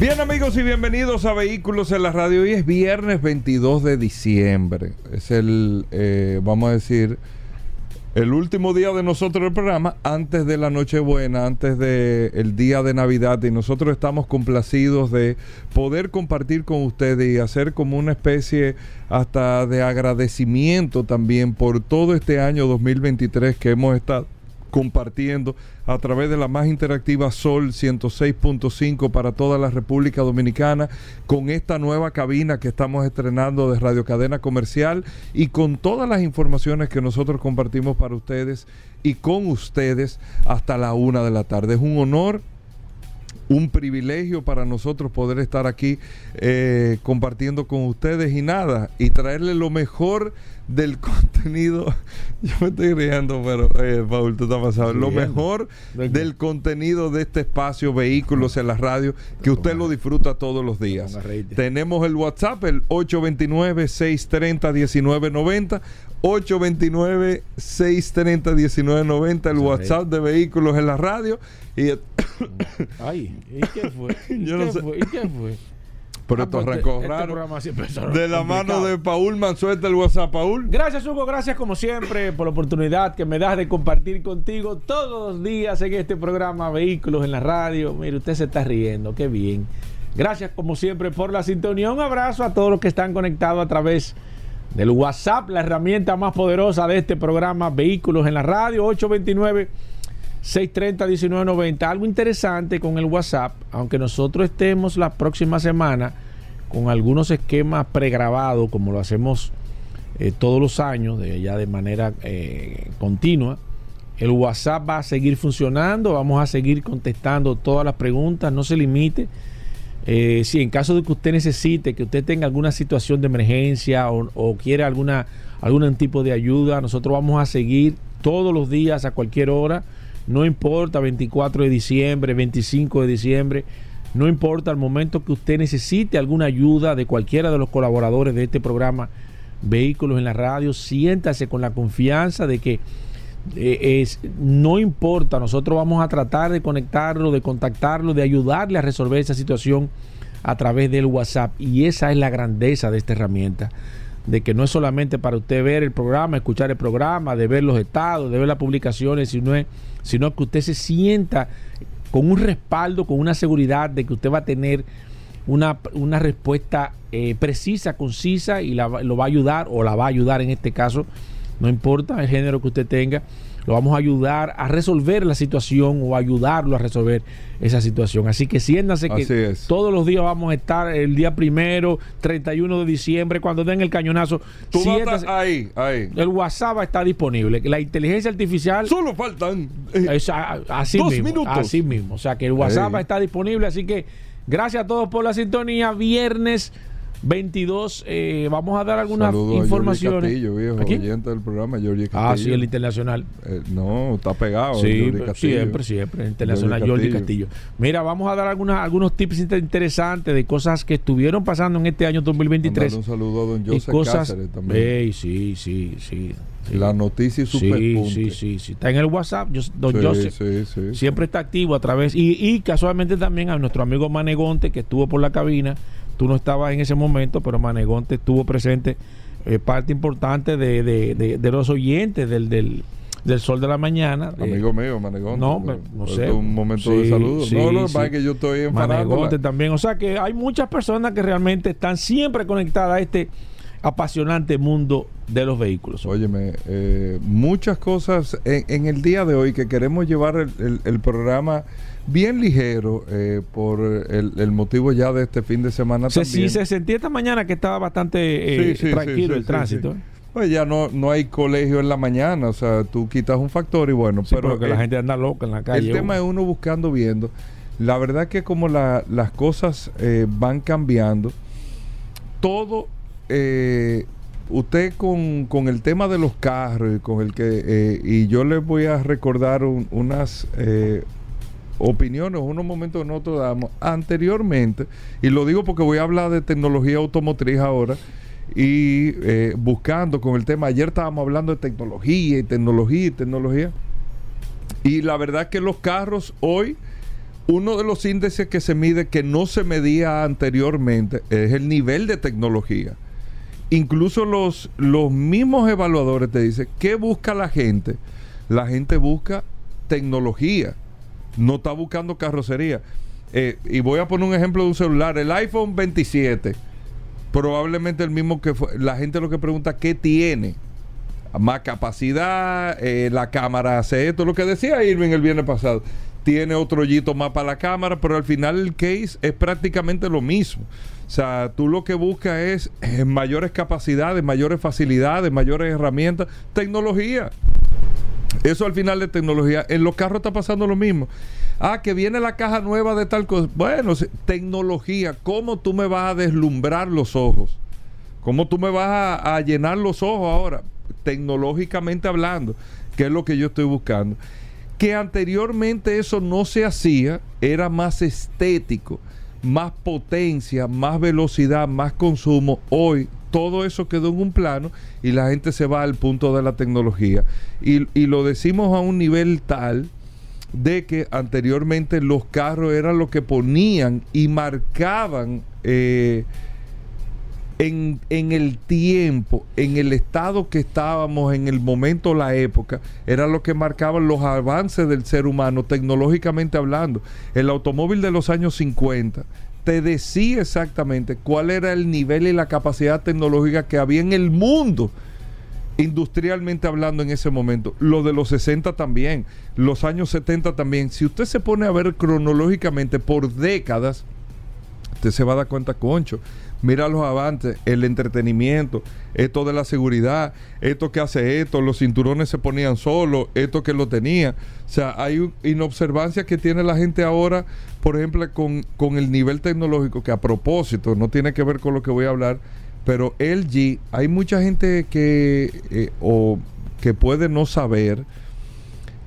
Bien amigos y bienvenidos a Vehículos en la Radio. Hoy es viernes 22 de diciembre. Es el, eh, vamos a decir, el último día de nosotros el programa antes de la Nochebuena, antes del el día de Navidad. Y nosotros estamos complacidos de poder compartir con ustedes y hacer como una especie hasta de agradecimiento también por todo este año 2023 que hemos estado compartiendo a través de la más interactiva Sol 106.5 para toda la República Dominicana, con esta nueva cabina que estamos estrenando de Radio Cadena Comercial y con todas las informaciones que nosotros compartimos para ustedes y con ustedes hasta la una de la tarde. Es un honor un privilegio para nosotros poder estar aquí eh, compartiendo con ustedes y nada, y traerle lo mejor del contenido. Yo me estoy riendo, pero eh, Paul, tú estás pasado. Lo mejor del contenido de este espacio, vehículos en la radio, que usted lo disfruta todos los días. Tenemos el WhatsApp, el 829-630-1990. 829-630-1990, el WhatsApp de vehículos en la radio. Y, Ay, ¿y qué fue? ¿Y Yo qué no sé. fue? ¿Y qué fue? Pero Ah, esto pues, arrancó este raro. De la mano de Paul Mansueta, el WhatsApp, Paul. Gracias, Hugo. Gracias, como siempre, por la oportunidad que me das de compartir contigo todos los días en este programa Vehículos en la Radio. Mire, usted se está riendo. Qué bien. Gracias, como siempre, por la sintonía. Un abrazo a todos los que están conectados a través del WhatsApp, la herramienta más poderosa de este programa Vehículos en la Radio. 829 630-1990. Algo interesante con el WhatsApp, aunque nosotros estemos la próxima semana con algunos esquemas pregrabados, como lo hacemos eh, todos los años, de, ya de manera eh, continua, el WhatsApp va a seguir funcionando, vamos a seguir contestando todas las preguntas, no se limite. Eh, si en caso de que usted necesite, que usted tenga alguna situación de emergencia o, o quiera alguna, algún tipo de ayuda, nosotros vamos a seguir todos los días a cualquier hora, no importa 24 de diciembre, 25 de diciembre, no importa el momento que usted necesite alguna ayuda de cualquiera de los colaboradores de este programa Vehículos en la Radio, siéntase con la confianza de que eh, es, no importa, nosotros vamos a tratar de conectarlo, de contactarlo, de ayudarle a resolver esa situación a través del WhatsApp. Y esa es la grandeza de esta herramienta, de que no es solamente para usted ver el programa, escuchar el programa, de ver los estados, de ver las publicaciones, sino, sino que usted se sienta con un respaldo, con una seguridad de que usted va a tener una, una respuesta eh, precisa, concisa y la lo va a ayudar o la va a ayudar en este caso, no importa el género que usted tenga, lo vamos a ayudar a resolver la situación o ayudarlo a resolver esa situación. Así que siéntanse que es. todos los días vamos a estar el día primero, 31 de diciembre, cuando den el cañonazo. Tú siéntase- ahí, ahí. el WhatsApp está disponible. La inteligencia artificial Solo faltan. eh, es así Dos mismo, minutos. así mismo. O sea que el WhatsApp está disponible, así que gracias a todos por la sintonía. Viernes 22, eh, vamos a dar algunas saludos a informaciones. Georgie Castillo, viejo, ¿A quién? oyente del programa, Georgie Castillo. Ah, sí, el internacional. Eh, no, está pegado. Sí, siempre, siempre. el Internacional Jordi Castillo. Castillo. Mira, vamos a dar algunas, algunos tips inter- interesantes de cosas que estuvieron pasando en este año 2023. Mandarle un saludo a don y Joseph cosas. Cáceres también. Ey, sí, sí, sí. sí. La noticia y sí, sí, sí, sí. Está en el WhatsApp, yo- don Sí, Joseph. sí, sí. Siempre está activo a través. Y, y casualmente también a nuestro amigo Manegonte, que estuvo por la cabina. Tú no estabas en ese momento, pero Manegonte estuvo presente, eh, parte importante de, de- de- de los oyentes del, del, del Sol de la Mañana. Amigo mío, Manegón. No, me- no sé. Un momento Sí, de saludo. sí, no, no, sí. que yo estoy en Manegonte también. O sea que hay muchas personas que realmente están siempre conectadas a este apasionante mundo de los vehículos. Óyeme, eh, muchas cosas en, en el día de hoy que queremos llevar el, el- el programa bien ligero eh, por el, el motivo ya de este fin de semana Se, también. sí, se sentía esta mañana que estaba bastante eh, Sí, sí, tranquilo sí, el tránsito. ¿eh? Pues ya no, no hay colegio en la mañana, o sea, tú quitas un factor y bueno, pero pero que la gente anda loca en la calle. El tema es uno buscando, viendo. La verdad que como la- las cosas eh, van cambiando, todo eh, usted con, con el tema de los carros y con el que eh, y yo les voy a recordar un- unas eh, opiniones, unos momentos nosotros damos anteriormente, y lo digo porque voy a hablar de tecnología automotriz ahora, y eh, buscando con el tema, ayer estábamos hablando de tecnología y tecnología y tecnología, y la verdad que los carros hoy, uno de los índices que se mide que no se medía anteriormente es el nivel de tecnología. Incluso los, los mismos evaluadores te dicen, ¿qué busca la gente? La gente busca tecnología, no está buscando carrocería. Eh, y voy a poner un ejemplo de un celular, el iPhone 27, probablemente el mismo que fue, la gente lo que pregunta, ¿qué tiene? Más capacidad, eh, la cámara hace esto, lo que decía Irving el viernes pasado. Tiene otro hoyito más para la cámara, pero al final el case es prácticamente lo mismo. O sea, tú lo que buscas es eh, mayores capacidades, mayores facilidades, mayores herramientas, tecnología. Eso al final de tecnología. En los carros está pasando lo mismo. Ah, que viene la caja nueva de tal cosa. Bueno, tecnología. ¿Cómo tú me vas a deslumbrar los ojos? ¿Cómo tú me vas a, a llenar los ojos ahora? Tecnológicamente hablando, que es lo que yo estoy buscando. Que anteriormente eso no se hacía, era más estético, más potencia, más velocidad, más consumo. Hoy todo eso quedó en un plano y la gente se va al punto de la tecnología. Y, y lo decimos a un nivel tal de que anteriormente los carros eran lo que ponían y marcaban eh, en, en el tiempo, en el estado que estábamos, en el momento, la época, era lo que marcaban los avances del ser humano, tecnológicamente hablando. El automóvil de los años 50 te decía exactamente cuál era el nivel y la capacidad tecnológica que había en el mundo industrialmente hablando en ese momento. Lo de los 60 también, los años 70 también. Si usted se pone a ver cronológicamente por décadas, usted se va a dar cuenta, concho. Mira los avances, el entretenimiento, esto de la seguridad, esto que hace esto, los cinturones se ponían solos, esto que lo tenía. O sea, hay inobservancia que tiene la gente ahora, por ejemplo, con, con el nivel tecnológico, que a propósito, no tiene que ver con lo que voy a hablar, pero LG, hay mucha gente que, eh, o que puede no saber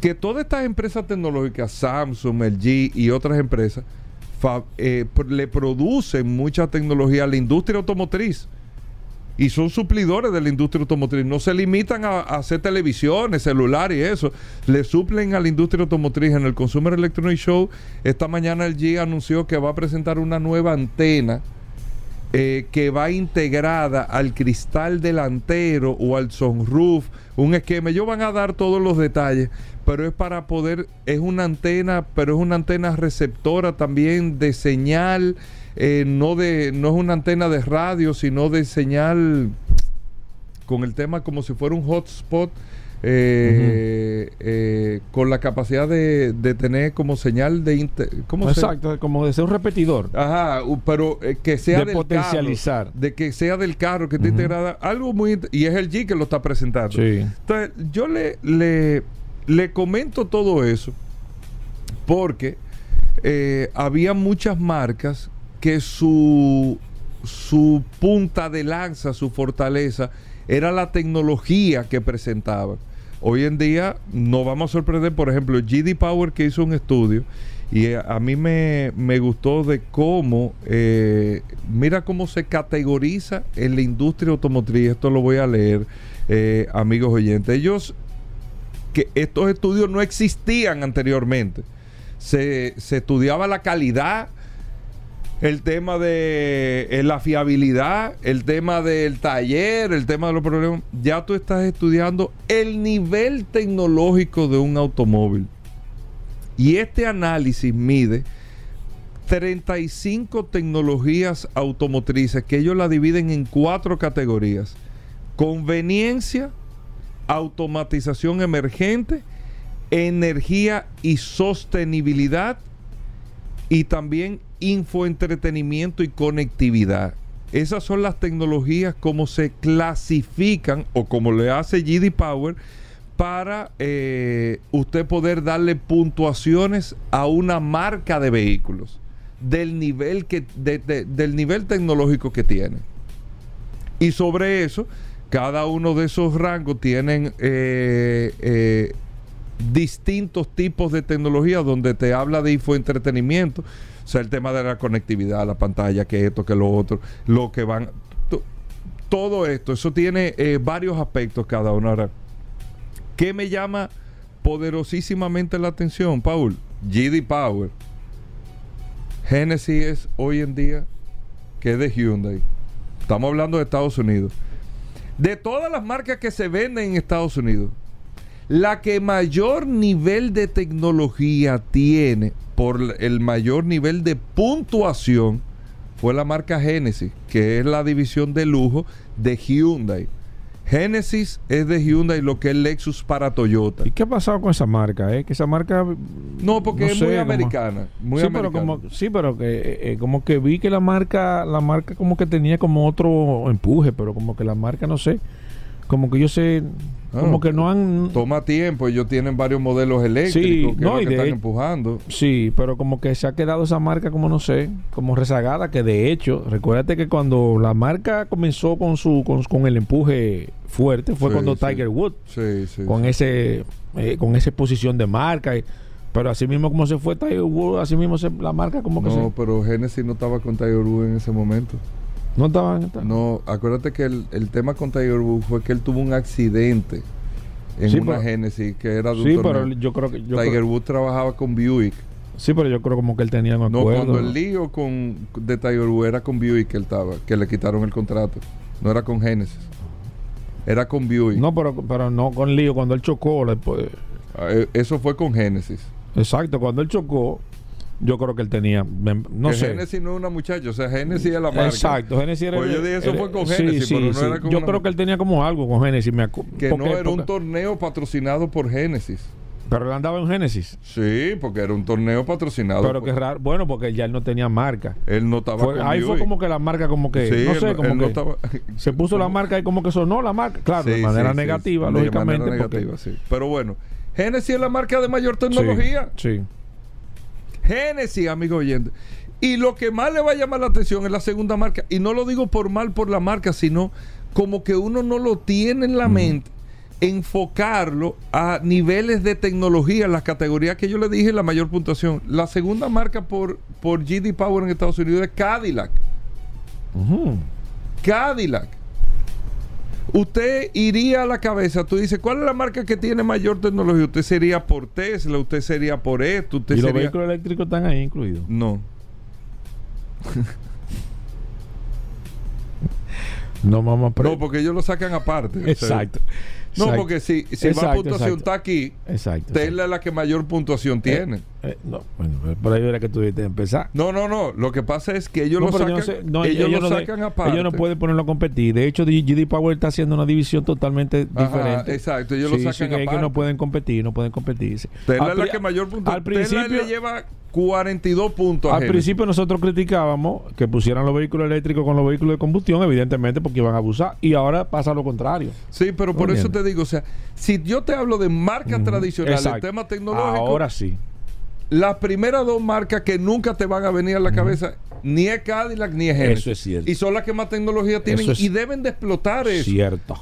que todas estas empresas tecnológicas, Samsung, LG y otras empresas, eh, le producen mucha tecnología a la industria automotriz. Y son suplidores de la industria automotriz. No se limitan a, hacer televisiones, celulares y eso. Le suplen a la industria automotriz. En el Consumer Electronic Show, esta mañana LG anunció que va a presentar una nueva antena eh, que va integrada al cristal delantero o al sunroof, un esquema. Ellos van a dar todos los detalles, pero es para poder, es una antena, pero es una antena receptora también de señal, eh, no de, no es una antena de radio, sino de señal con el tema como si fuera un hotspot. eh, eh, con la capacidad de, de tener como señal de inter- ¿cómo se- Exacto, como de ser un repetidor. Ajá, pero eh, que sea De del potencializar. carro, de que sea del carro, que esté Ujú. integrada, algo muy y es el G que lo está presentando. Sí. Entonces, yo le, le, le comento todo eso porque eh, había muchas marcas que su, su punta de lanza, su fortaleza, era la tecnología que presentaban. Hoy en día no vamos a sorprender, por ejemplo, GD Power que hizo un estudio y a mí me, me gustó de cómo, eh, mira cómo se categoriza en la industria automotriz, esto lo voy a leer, eh, amigos oyentes. Ellos, que estos estudios no existían anteriormente. Se, se estudiaba la calidad, el tema de eh, la fiabilidad, el tema del taller, el tema de los problemas. Ya tú estás estudiando el nivel tecnológico de un automóvil. Y este análisis mide 35 tecnologías automotrices que ellos la dividen en cuatro categorías. Conveniencia, automatización emergente, energía y sostenibilidad y también infoentretenimiento y conectividad. Esas son las tecnologías como se clasifican o como le hace GD Power para eh, usted poder darle puntuaciones a una marca de vehículos del nivel que de- de- del nivel tecnológico que tiene. Y sobre eso, cada uno de esos rangos tienen eh, eh, distintos tipos de tecnología donde te habla de infoentretenimiento. O sea, el tema de la conectividad, la pantalla, que esto, que lo otro, lo que van. to- todo esto, eso tiene eh, varios aspectos cada uno. Ahora, ¿qué me llama poderosísimamente la atención, Paul? GD Power. Genesis es hoy en día que es de Hyundai. Estamos hablando de Estados Unidos. De todas las marcas que se venden en Estados Unidos, la que mayor nivel de tecnología tiene por el mayor nivel de puntuación fue la marca Genesis, que es la división de lujo de Hyundai. Genesis es de Hyundai lo que es Lexus para Toyota. ¿Y qué ha pasado con esa marca? Eh? Que esa marca. No, porque no es sé, muy como- americana. Muy sí, americana. pero como, sí, pero que eh, eh, como que vi que la marca, la marca como que tenía como otro empuje, pero como que la marca no sé, como que yo sé, Ah, como que no han, Toma tiempo, ellos tienen varios modelos eléctricos Sí, que, no, es y lo que de están hecho- empujando. sí, pero como que se ha quedado esa marca como no sé, como rezagada, que de hecho, recuérdate que cuando la marca comenzó con su, con, con el empuje fuerte, fue Sí, cuando sí. Tiger Woods Sí, sí. con ese eh, con esa posición de marca y- pero así mismo como se fue Tiger Woods así mismo se- la marca como que No, se, pero Genesis no estaba con Tiger Woods en ese momento. No estaban No, acuérdate que el, el tema con Tiger Woods fue que él tuvo un accidente en Sí, una pero- Genesis que era de un sí torneo. pero yo creo que yo Tiger Woods trabajaba con Buick. sí pero yo creo como que él tenía un No, acuerdo cuando el lío con, de Tiger Woods era con Buick que él estaba, que le quitaron el contrato. No era con Genesis. Era con Buick. no pero pero no con lío cuando él chocó después Ah, eh, Eso fue con Genesis. exacto cuando él chocó yo creo que él tenía no que sé Genesis no es una muchacha, o sea, Genesis es la marca. Exacto, Genesis era. Pues yo dije, eso era- fue con Genesis, sí, pero no era con Yo creo que él tenía como algo con Genesis. Me Que no era un torneo patrocinado por Genesis. Pero él andaba en Genesis. Sí, porque era un torneo patrocinado. Pero por- que raro. Bueno, porque ya él no tenía marca. Él no estaba Fue- ahí fue como que la marca como que Sí, no él sé como él no que estaba- se puso la marca y como que sonó la marca claro de manera sí, negativa lógicamente De manera porque- negativa, sí. Pero bueno, Genesis es la marca de mayor tecnología. sí, Genesis, amigo oyente. Y lo que más le va a llamar la atención es la segunda marca. Y no lo digo por mal por la marca, sino como que uno no lo tiene en la mente. Enfocarlo a niveles de tecnología, las categorías que yo le dije, la mayor puntuación. La segunda marca por, por GD Power en Estados Unidos es Cadillac. Cadillac. Usted iría a la cabeza, tú dices, ¿cuál es la marca que tiene mayor tecnología? Usted sería por Tesla, usted sería por esto, usted y los sería... vehículos eléctricos están ahí incluidos No. no vamos a pre- No, porque ellos lo sacan aparte. O sea, exacto no, porque si, si Exacto, va puntuación exacto. está aquí, exacto, Tesla es la que mayor puntuación tiene. Eh, no, bueno, por ahí era que tuviste que empezar No, no, no. Lo que pasa es que ellos No, lo sacan, no sé- no, ellos, ellos lo no de- sacan aparte. Ellos no pueden ponerlo a competir. De hecho, GD Power está haciendo una división totalmente Ajá, diferente. exacto, ellos Sí, lo sí, sacan que, es que aparte. no pueden competir, no pueden competir. sí. Tesla Al es la que mayor puntuación. Al principio, Tesla le lleva 42 puntos al principio nosotros criticábamos que pusieran los vehículos eléctricos con los vehículos de combustión, evidentemente porque iban a abusar. Y ahora pasa lo contrario. Sí, pero por eso te digo, o sea, si yo te hablo de marcas tradicionales, exacto. tema tecnológico, Ahora sí. las primeras dos marcas que nunca te van a venir a la cabeza, ni es Cadillac ni es Genesis. Eso es cierto. Y son las que más tecnología tienen es y deben de explotar eso. Cierto.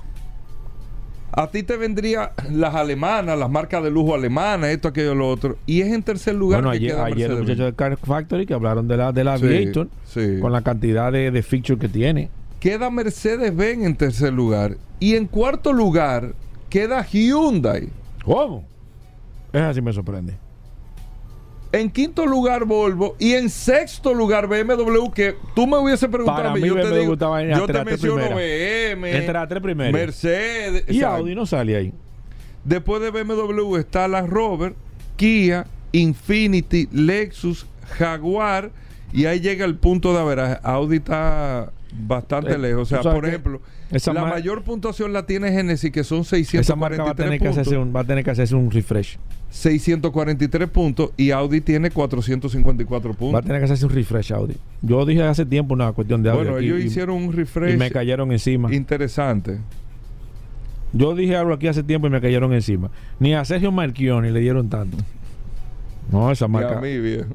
A ti te vendría las alemanas, las marcas de lujo alemanas, esto, aquello, lo otro. Y es en tercer lugar Bueno, que ayer, queda ayer los muchachos de Car Factory que hablaron de la, de la Sí, Aviator sí. con la cantidad de, de features que tiene. Queda Mercedes-Benz en tercer lugar. Y en cuarto lugar queda Hyundai. ¿Cómo? Es así me sorprende. En quinto lugar Volvo y en sexto lugar BMW que tú me hubiese preguntado Para a mí, yo te BMW digo, estaba en yo te menciono primeras. BM, Entre las tres primeras. Mercedes, Y exacto. Audi no sale ahí. Después de BMW está la Rover, Kia, Infinity, Lexus, Jaguar y ahí llega el punto de averaje. Audi está bastante Eh, lejos. O sea, por ejemplo, esa la mayor puntuación la tiene Genesis que son 643 Esa marca va a tener que puntos. hacerse un, va a tener que hacerse un refresh. 643 puntos y Audi tiene 454 Va a puntos. tener que hacerse un refresh Audi. Yo dije hace tiempo una cuestión de Audi. Bueno, aquí ellos y- hicieron un y, refresh me cayeron encima. interesante. Yo dije algo aquí hace tiempo y me cayeron encima. Ni a Sergio Marchioni le dieron tanto. No, esa Y marca. a mí, viejo.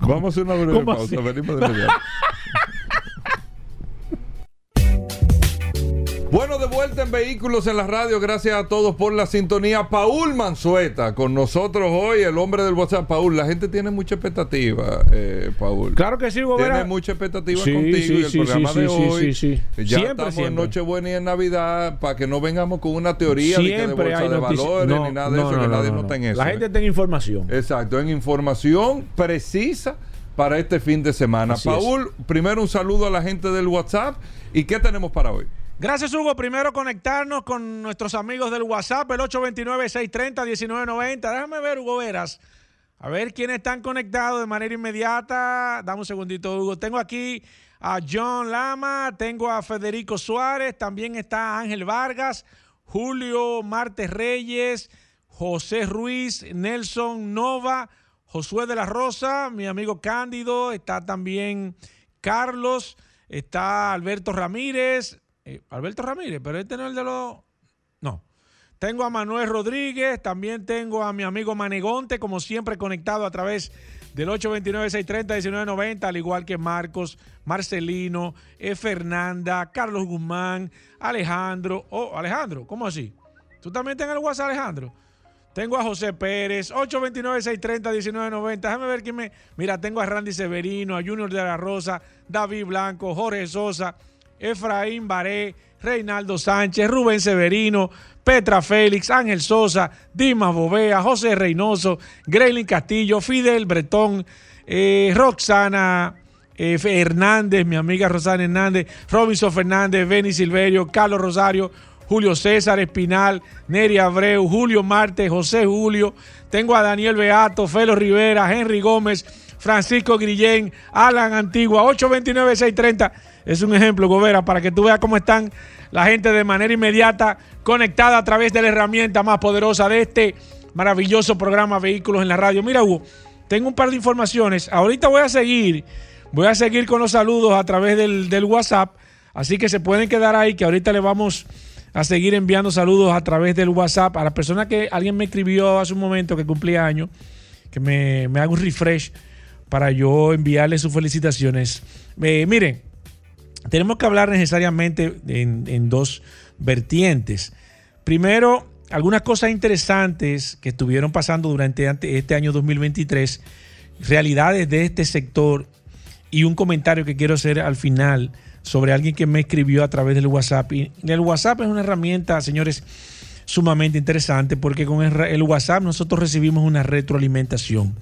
Vamos a hacer una breve ¿Cómo pausa. así? Venimos de inmediato. Bueno, de vuelta en Vehículos en la Radio. Gracias a todos por la sintonía. Paul Manzueta con nosotros hoy, el hombre del WhatsApp. Paul, la gente tiene mucha expectativa, eh, Paul. Claro que sí, Gobera. Tiene mucha expectativa Sí, contigo sí, y el sí, programa de hoy. sí, sí. Ya Siempre, estamos siempre. en Nochebuena y en Navidad para que no vengamos con una teoría de, que de Siempre bolsa hay de valores No, ni nada de no, eso, no, que nadie no, no está en eso. La ¿eh? gente tiene información. Exacto, en información precisa para este fin de semana. Así es. Paul, primero un saludo a la gente del WhatsApp. ¿Y qué tenemos para hoy? Gracias, Hugo. Primero conectarnos con nuestros amigos del WhatsApp, el 829-630-1990. Déjame ver, Hugo Veras. A ver quiénes están conectados de manera inmediata. Dame un segundito, Hugo. Tengo aquí a John Lama, tengo a Federico Suárez, también está Ángel Vargas, Julio Martes Reyes, José Ruiz, Nelson Nova, Josué de la Rosa, mi amigo Cándido, está también Carlos, está Alberto Ramírez, eh, Alberto Ramírez, pero este no es el de los... No. Tengo a Manuel Rodríguez, también tengo a mi amigo Manegonte, como siempre conectado a través del 829-630-1990, al igual que Marcos, Marcelino, E. Fernanda, Carlos Guzmán, Alejandro. Oh, Alejandro, ¿cómo así? ¿Tú también tienes el WhatsApp, Alejandro? Tengo a José Pérez, 829-630-1990. Déjame ver quién me. Mira, tengo a Randy Severino, a Junior de la Rosa, David Blanco, Jorge Sosa, Efraín Baré, Reinaldo Sánchez, Rubén Severino, Petra Félix, Ángel Sosa, Dimas Bovea, José Reynoso, Greylin Castillo, Fidel Bretón, eh, Roxana eh, Hernández, mi amiga Rosana Hernández, Robinson Fernández, Benny Silverio, Carlos Rosario, Julio César Espinal, Neri Abreu, Julio Marte, José Julio. Tengo a Daniel Beato, Felo Rivera, Henry Gómez, Francisco Grillén, Alan Antigua, 829-630. Es un ejemplo, Gobera, para que tú veas cómo están la gente de manera inmediata conectada a través de la herramienta más poderosa de este maravilloso programa Vehículos en la Radio. Mira, Hugo, tengo un par de informaciones. Ahorita voy a seguir, voy a seguir con los saludos a través del, WhatsApp. Así que se pueden quedar ahí, que ahorita le vamos a seguir enviando saludos a través del WhatsApp a la persona que alguien me escribió hace un momento que cumplía años, que me, me haga un refresh para yo enviarle sus felicitaciones. Eh, miren, tenemos que hablar necesariamente en, en dos vertientes. Primero, algunas cosas interesantes que estuvieron pasando durante ante- este año 2023, realidades de este sector y un comentario que quiero hacer al final sobre alguien que me escribió a través del WhatsApp. Y el WhatsApp es una herramienta, señores, sumamente interesante porque con el WhatsApp nosotros recibimos una retroalimentación.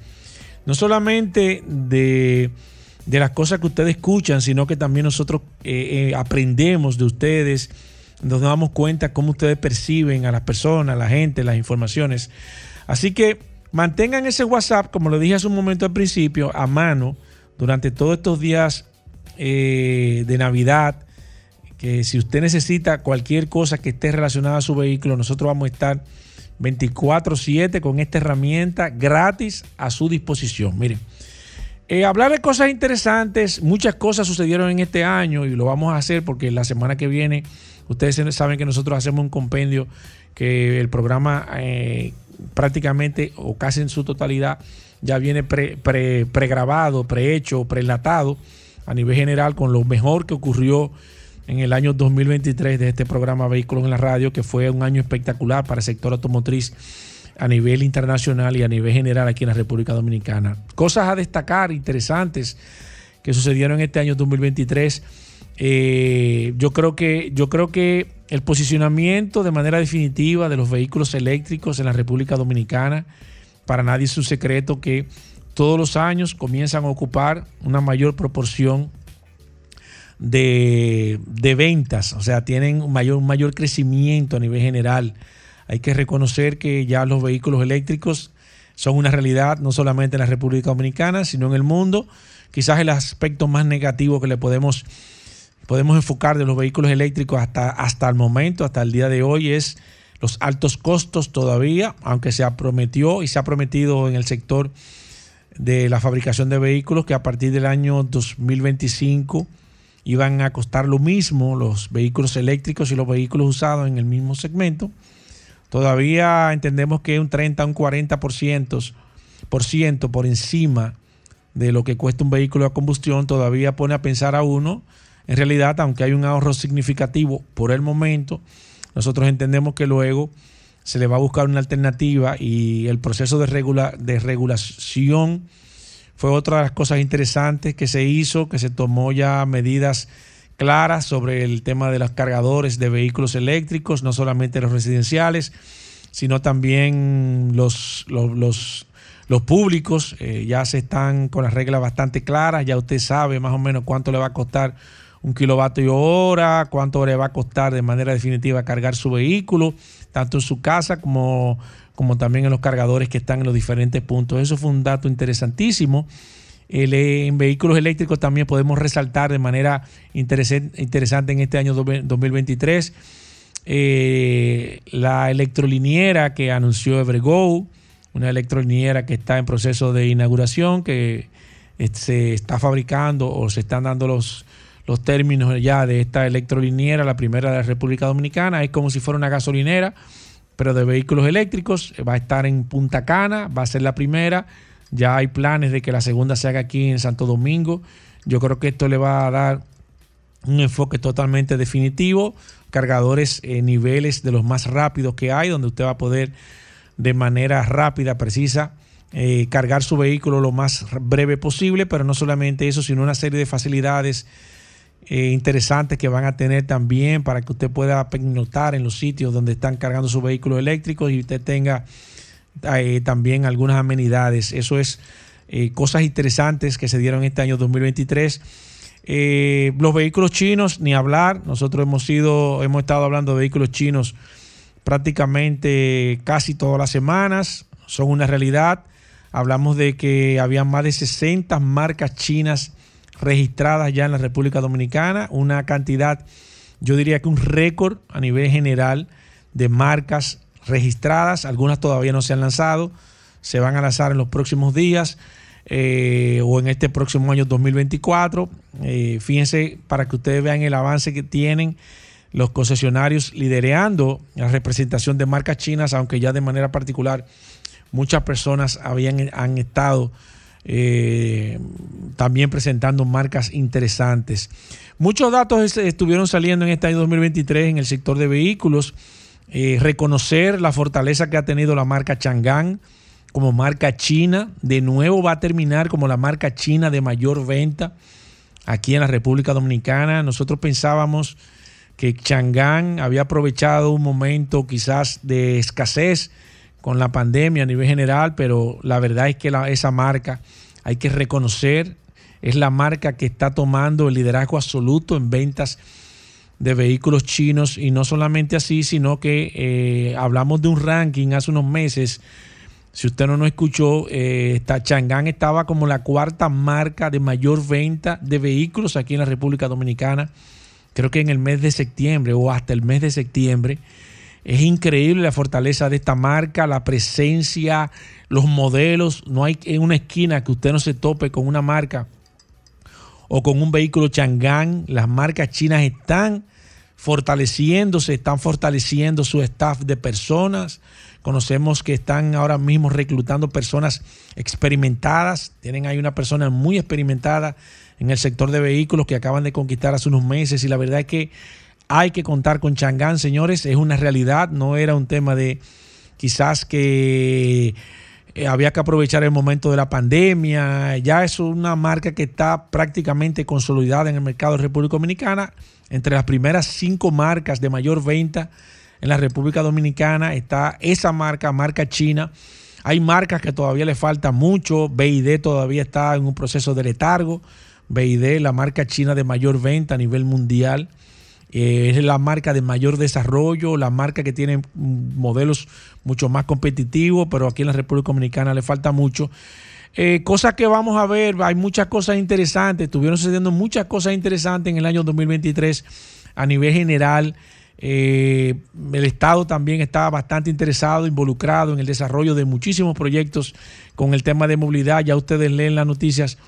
No solamente de, de las cosas que ustedes escuchan, sino que también nosotros eh, eh, aprendemos de ustedes, nos damos cuenta cómo ustedes perciben a las personas, a la gente, las informaciones. Así que mantengan ese WhatsApp, como lo dije hace un momento al principio, a mano durante todos estos días eh, de Navidad, que si usted necesita cualquier cosa que esté relacionada a su vehículo, nosotros vamos a estar 24/7 con esta herramienta gratis a su disposición. Miren, eh, hablar de cosas interesantes, muchas cosas sucedieron en este año y lo vamos a hacer porque la semana que viene, ustedes saben que nosotros hacemos un compendio que el programa eh, prácticamente o casi en su totalidad ya viene pre, pre- pregrabado, prehecho, prelatado a nivel general con lo mejor que ocurrió en el año 2023 de este programa Vehículos en la Radio, que fue un año espectacular para el sector automotriz a nivel internacional y a nivel general aquí en la República Dominicana. Cosas a destacar interesantes que sucedieron en este año 2023. Eh, yo creo que yo creo que el posicionamiento de manera definitiva de los vehículos eléctricos en la República Dominicana para nadie es un secreto que todos los años comienzan a ocupar una mayor proporción de, de ventas, o sea, tienen un mayor, un mayor crecimiento a nivel general. Hay que reconocer que ya los vehículos eléctricos son una realidad no solamente en la República Dominicana, sino en el mundo. Quizás el aspecto más negativo que le podemos, podemos enfocar de los vehículos eléctricos hasta, hasta el momento, hasta el día de hoy, es los altos costos todavía, aunque se prometió y se ha prometido en el sector de la fabricación de vehículos que a partir del año 2025 iban a costar lo mismo los vehículos eléctricos y los vehículos usados en el mismo segmento. Todavía entendemos que un 30 un 40% por, ciento por encima de lo que cuesta un vehículo a combustión todavía pone a pensar a uno en realidad, aunque hay un ahorro significativo por el momento, nosotros entendemos que luego se le va a buscar una alternativa y el proceso de, regula de regulación fue otra de las cosas interesantes que se hizo, que se tomó ya medidas claras sobre el tema de los cargadores de vehículos eléctricos, no solamente los residenciales, sino también los, los, públicos. Eh, ya se están con las reglas bastante claras, ya usted sabe más o menos cuánto le va a costar un kilovatio hora, cuánto le va a costar de manera definitiva cargar su vehículo, tanto en su casa como, como también en los cargadores que están en los diferentes puntos. Eso fue un dato interesantísimo. en vehículos eléctricos también podemos resaltar de manera interesante en este año 2023 eh, la electroliniera que anunció Evergo, una electroliniera que está en proceso de inauguración, que eh, se está fabricando o se están dando los los términos ya de esta electroliniera, la primera de la República Dominicana. Es como si fuera una gasolinera, pero de vehículos eléctricos. Va a estar en Punta Cana, va a ser la primera. Ya hay planes de que la segunda se haga aquí en Santo Domingo. Yo creo que esto le va a dar un enfoque totalmente definitivo. Cargadores en niveles de los más rápidos que hay, donde usted va a poder de manera rápida, precisa, eh, cargar su vehículo lo más breve posible, pero no solamente eso, sino una serie de facilidades eh, interesantes que van a tener también para que usted pueda notar en los sitios donde están cargando sus vehículos eléctricos y usted tenga eh, también algunas amenidades. Eso es eh, cosas interesantes que se dieron este año 2023. los vehículos chinos, ni hablar. Nosotros hemos sido, hemos estado hablando de vehículos chinos prácticamente casi todas las semanas. Son una realidad. Hablamos de que había más de 60 marcas chinas registradas ya en la República Dominicana, una cantidad, yo diría que un récord a nivel general de marcas registradas, algunas todavía no se han lanzado, se van a lanzar en los próximos días eh, o en este próximo año 2024. Eh, fíjense para que ustedes vean el avance que tienen los concesionarios liderando la representación de marcas chinas, aunque ya de manera particular muchas personas habían, han estado eh, también presentando marcas interesantes. Muchos datos estuvieron saliendo en este año 2023 en el sector de vehículos. Eh, reconocer la fortaleza que ha tenido la marca Chang'an como marca china. De nuevo va a terminar como la marca china de mayor venta aquí en la República Dominicana. Nosotros pensábamos que Chang'an había aprovechado un momento quizás de escasez con la pandemia a nivel general, pero la verdad es que esa marca hay que reconocer, es la marca que está tomando el liderazgo absoluto en ventas de vehículos chinos y no solamente así, sino que eh, hablamos de un ranking hace unos meses. Si usted no nos escuchó, eh, Chang'an estaba como la cuarta marca de mayor venta de vehículos aquí en la República Dominicana. Creo que en el mes de septiembre o hasta el mes de septiembre. Es increíble la fortaleza de esta marca, la presencia, los modelos. No hay en una esquina que usted no se tope con una marca o con un vehículo Chang'an. Las marcas chinas están fortaleciéndose, están fortaleciendo su staff de personas. Conocemos que están ahora mismo reclutando personas experimentadas. Tienen ahí una persona muy experimentada en el sector de vehículos que acaban de conquistar hace unos meses y la verdad es que hay que contar con Chang'an, señores, es una realidad, no era un tema de quizás que eh, había que aprovechar el momento de la pandemia, ya es una marca que está prácticamente consolidada en el mercado de República Dominicana, entre las primeras cinco marcas de mayor venta en la República Dominicana está esa marca, marca china. Hay marcas que todavía le falta mucho, BID todavía está en un proceso de letargo, BID, la marca china de mayor venta a nivel mundial. Eh, es la marca de mayor desarrollo, la marca que tiene modelos mucho más competitivos, pero aquí en la República Dominicana le falta mucho. Eh, cosas que vamos a ver, hay muchas cosas interesantes, estuvieron sucediendo muchas cosas interesantes en el año 2023 a nivel general. Eh, el Estado también está bastante interesado, involucrado en el desarrollo de muchísimos proyectos con el tema de movilidad. Ya ustedes leen las noticias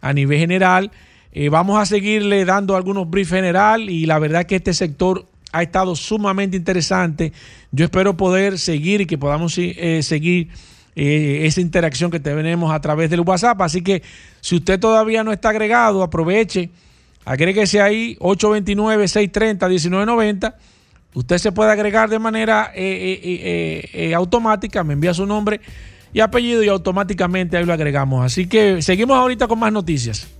a nivel general. Eh, vamos a seguirle dando algunos briefs general y la verdad que este sector ha estado sumamente interesante. Yo espero poder seguir y que podamos eh, seguir eh, esa interacción que tenemos a través del WhatsApp. Así que si usted todavía no está agregado, aproveche Agréguese ahí 829-630-1990. Usted se puede agregar de manera automática, me envía su nombre y apellido y automáticamente ahí lo agregamos. Así que seguimos ahorita con más noticias.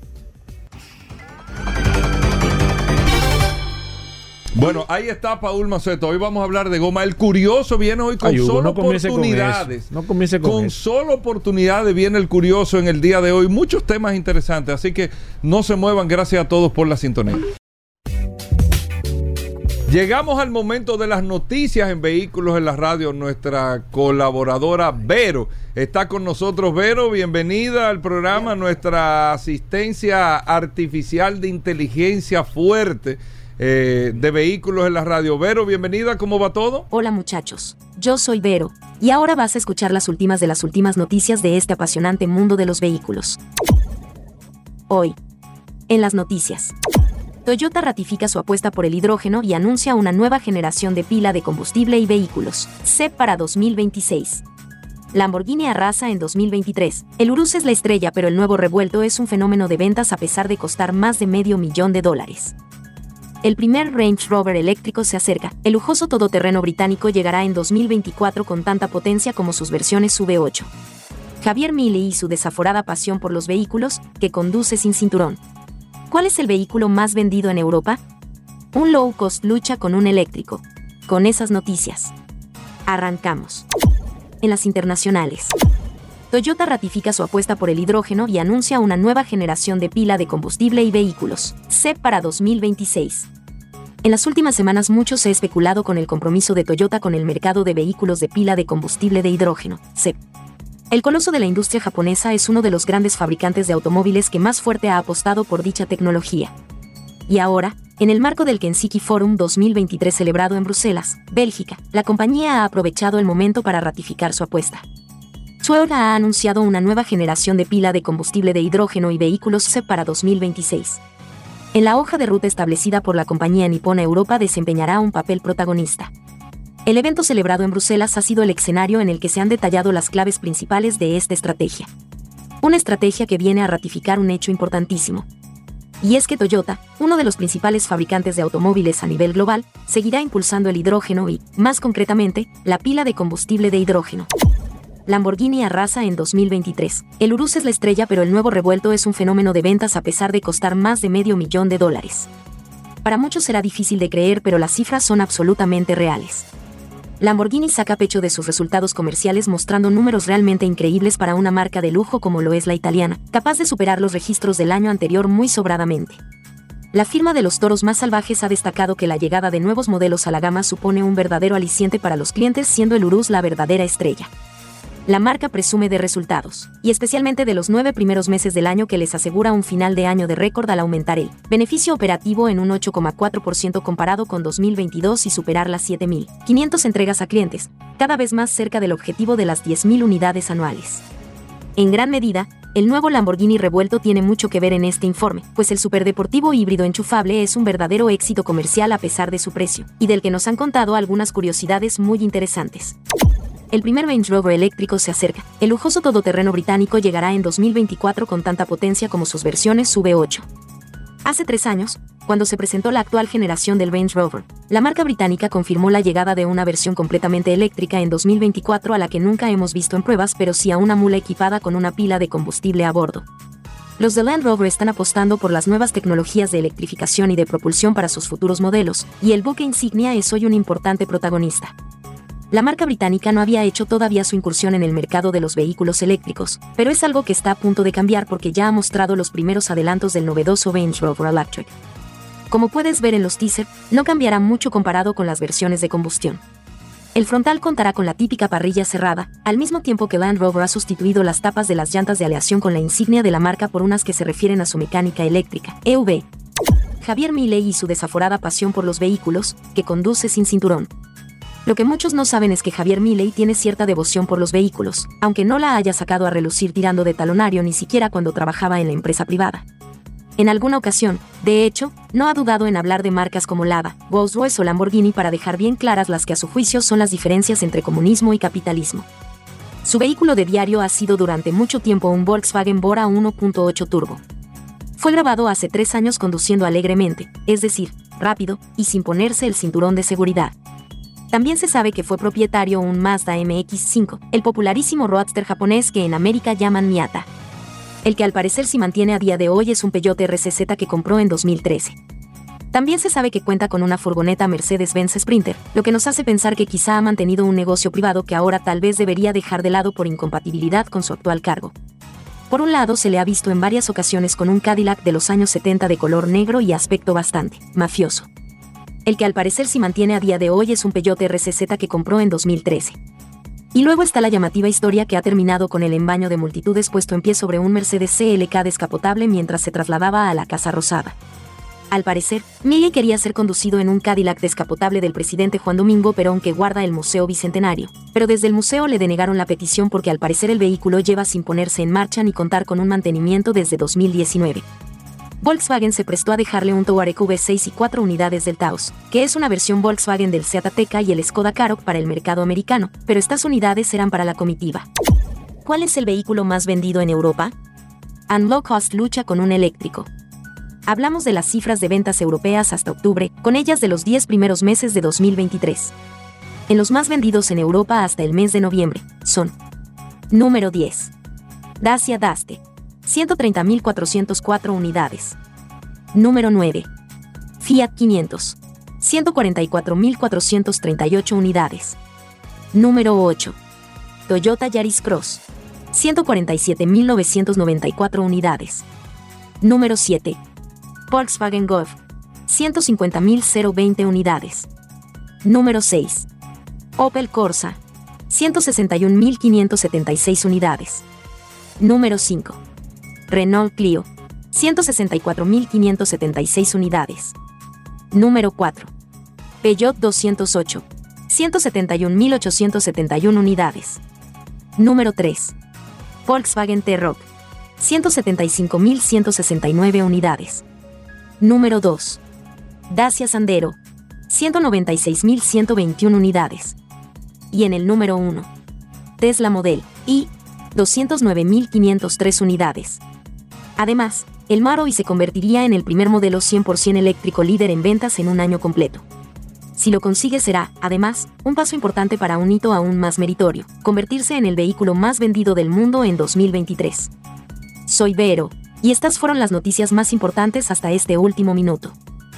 Bueno, ahí está Paul Maceto. Hoy vamos a hablar de goma. El curioso viene hoy con Ay, Hugo, solo no comience con oportunidades. eso. No comience con eso. solo oportunidades viene el curioso en el día de hoy. Muchos temas interesantes, así que no se muevan. Gracias a todos por la sintonía. Llegamos al momento de las noticias en Vehículos en la Radio. Nuestra colaboradora Vero está con nosotros. Vero, bienvenida al programa. Nuestra asistencia artificial de inteligencia fuerte eh, de Vehículos en la Radio. Vero, bienvenida. ¿Cómo va todo? Hola muchachos, yo soy Vero, y ahora vas a escuchar las últimas de las últimas noticias de este apasionante mundo de los vehículos. Hoy, en las noticias. Toyota ratifica su apuesta por el hidrógeno y anuncia una nueva generación de pila de combustible y vehículos, CEP para 2026. Lamborghini arrasa en 2023. El Urus es la estrella, pero el nuevo revuelto es un fenómeno de ventas a pesar de costar más de medio millón de dólares. El primer Range Rover eléctrico se acerca. El lujoso todoterreno británico llegará en 2024 con tanta potencia como sus versiones V8. Javier Mille y su desaforada pasión por los vehículos, que conduce sin cinturón. ¿Cuál es el vehículo más vendido en Europa? Un low cost lucha con un eléctrico. Con esas noticias. Arrancamos. En las internacionales. Toyota ratifica su apuesta por el hidrógeno y anuncia una nueva generación de pila de combustible y vehículos, CEP para 2026. En las últimas semanas mucho se ha especulado con el compromiso de Toyota con el mercado de vehículos de pila de combustible de hidrógeno, CEP. El coloso de la industria japonesa es uno de los grandes fabricantes de automóviles que más fuerte ha apostado por dicha tecnología. Y ahora, en el marco del Kentucky Forum 2023 celebrado en Bruselas, Bélgica, la compañía ha aprovechado el momento para ratificar su apuesta. Toyota ha anunciado una nueva generación de pila de combustible de hidrógeno y vehículos CEP para 2026. En la hoja de ruta establecida por la compañía nipona Europa desempeñará un papel protagonista. El evento celebrado en Bruselas ha sido el escenario en el que se han detallado las claves principales de esta estrategia. Una estrategia que viene a ratificar un hecho importantísimo. Y es que Toyota, uno de los principales fabricantes de automóviles a nivel global, seguirá impulsando el hidrógeno y, más concretamente, la pila de combustible de hidrógeno. Lamborghini arrasa en 2023. El Urus es la estrella, pero el nuevo revuelto es un fenómeno de ventas a pesar de costar más de medio millón de dólares. Para muchos será difícil de creer, pero las cifras son absolutamente reales. Lamborghini saca pecho de sus resultados comerciales mostrando números realmente increíbles para una marca de lujo como lo es la italiana, capaz de superar los registros del año anterior muy sobradamente. La firma de los toros más salvajes ha destacado que la llegada de nuevos modelos a la gama supone un verdadero aliciente para los clientes, siendo el Urus la verdadera estrella. La marca presume de resultados, y especialmente de los nueve primeros meses del año que les asegura un final de año de récord al aumentar el beneficio operativo en un 8,4% comparado con 2022 y superar las 7.500 entregas a clientes, cada vez más cerca del objetivo de las 10.000 unidades anuales. En gran medida, el nuevo Lamborghini revuelto tiene mucho que ver en este informe, pues el superdeportivo híbrido enchufable es un verdadero éxito comercial a pesar de su precio, y del que nos han contado algunas curiosidades muy interesantes. El primer Range Rover eléctrico se acerca. El lujoso todoterreno británico llegará en 2024 con tanta potencia como sus versiones V8. Hace tres años, cuando se presentó la actual generación del Range Rover, la marca británica confirmó la llegada de una versión completamente eléctrica en 2024 a la que nunca hemos visto en pruebas, pero sí a una mula equipada con una pila de combustible a bordo. Los de Land Rover están apostando por las nuevas tecnologías de electrificación y de propulsión para sus futuros modelos, y el buque insignia es hoy un importante protagonista. La marca británica no había hecho todavía su incursión en el mercado de los vehículos eléctricos, pero es algo que está a punto de cambiar porque ya ha mostrado los primeros adelantos del novedoso Range Rover Electric. Como puedes ver en los teaser, no cambiará mucho comparado con las versiones de combustión. El frontal contará con la típica parrilla cerrada, al mismo tiempo que Land Rover ha sustituido las tapas de las llantas de aleación con la insignia de la marca por unas que se refieren a su mecánica eléctrica, EV. Javier Milei y su desaforada pasión por los vehículos, que conduce sin cinturón. Lo que muchos no saben es que Javier Milei tiene cierta devoción por los vehículos, aunque no la haya sacado a relucir tirando de talonario ni siquiera cuando trabajaba en la empresa privada. En alguna ocasión, de hecho, no ha dudado en hablar de marcas como Lada, Rolls-Royce o Lamborghini para dejar bien claras las que a su juicio son las diferencias entre comunismo y capitalismo. Su vehículo de diario ha sido durante mucho tiempo un Volkswagen Bora 1.8 Turbo. fue grabado hace tres años conduciendo alegremente, es decir, rápido, y sin ponerse el cinturón de seguridad. También se sabe que fue propietario un Mazda MX5, el popularísimo roadster japonés que en América llaman Miata. El que al parecer si mantiene a día de hoy es un Peugeot RCZ que compró en 2013. También se sabe que cuenta con una furgoneta Mercedes-Benz Sprinter, lo que nos hace pensar que quizá ha mantenido un negocio privado que ahora tal vez debería dejar de lado por incompatibilidad con su actual cargo. Por un lado, se le ha visto en varias ocasiones con un Cadillac de los años 70 de color negro y aspecto bastante mafioso. El que al parecer si mantiene a día de hoy es un Peugeot RCZ que compró en 2013. Y luego está la llamativa historia que ha terminado con el embaño de multitudes puesto en pie sobre un Mercedes CLK descapotable mientras se trasladaba a la Casa Rosada. Al parecer, Miguel quería ser conducido en un Cadillac descapotable del presidente Juan Domingo Perón que guarda el Museo Bicentenario, pero desde el museo le denegaron la petición porque al parecer el vehículo lleva sin ponerse en marcha ni contar con un mantenimiento desde 2019. Volkswagen se prestó a dejarle un Touareg V6 y cuatro unidades del Taos, que es una versión Volkswagen del Seat Ateca y el Skoda Karoq para el mercado americano, pero estas unidades eran para la comitiva. ¿Cuál es el vehículo más vendido en Europa? Unlock Cost lucha con un eléctrico, hablamos de las cifras de ventas europeas hasta octubre, con ellas de los 10 primeros meses de 2023. En los más vendidos en Europa hasta el mes de noviembre, son Número 10. Dacia Daste. 130.404 unidades. Número 9. Fiat 500. 144.438 unidades. Número 8. Toyota Yaris Cross. 147.994 unidades. Número 7. Volkswagen Golf. 150.020 unidades. Número 6. Opel Corsa. 161.576 unidades. Número 5. Renault Clio. 164.576 unidades. Número 4. Peugeot 208. 171.871 unidades. Número 3. Volkswagen T-Roc. 175.169 unidades. Número 2. Dacia Sandero. 196.121 unidades. Y en el número 1. Tesla Model I. 209.503 unidades. Además, el Maro se convertiría en el primer modelo 100% eléctrico líder en ventas en un año completo. Si lo consigue será, además, un paso importante para un hito aún más meritorio, convertirse en el vehículo más vendido del mundo en 2023. Soy Vero, y estas fueron las noticias más importantes hasta este último minuto.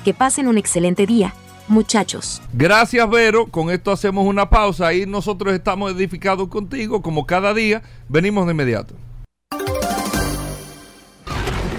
Que pasen un excelente día, muchachos. Gracias, Vero. Con esto hacemos una pausa y nosotros estamos edificados contigo, como cada día. Venimos de inmediato.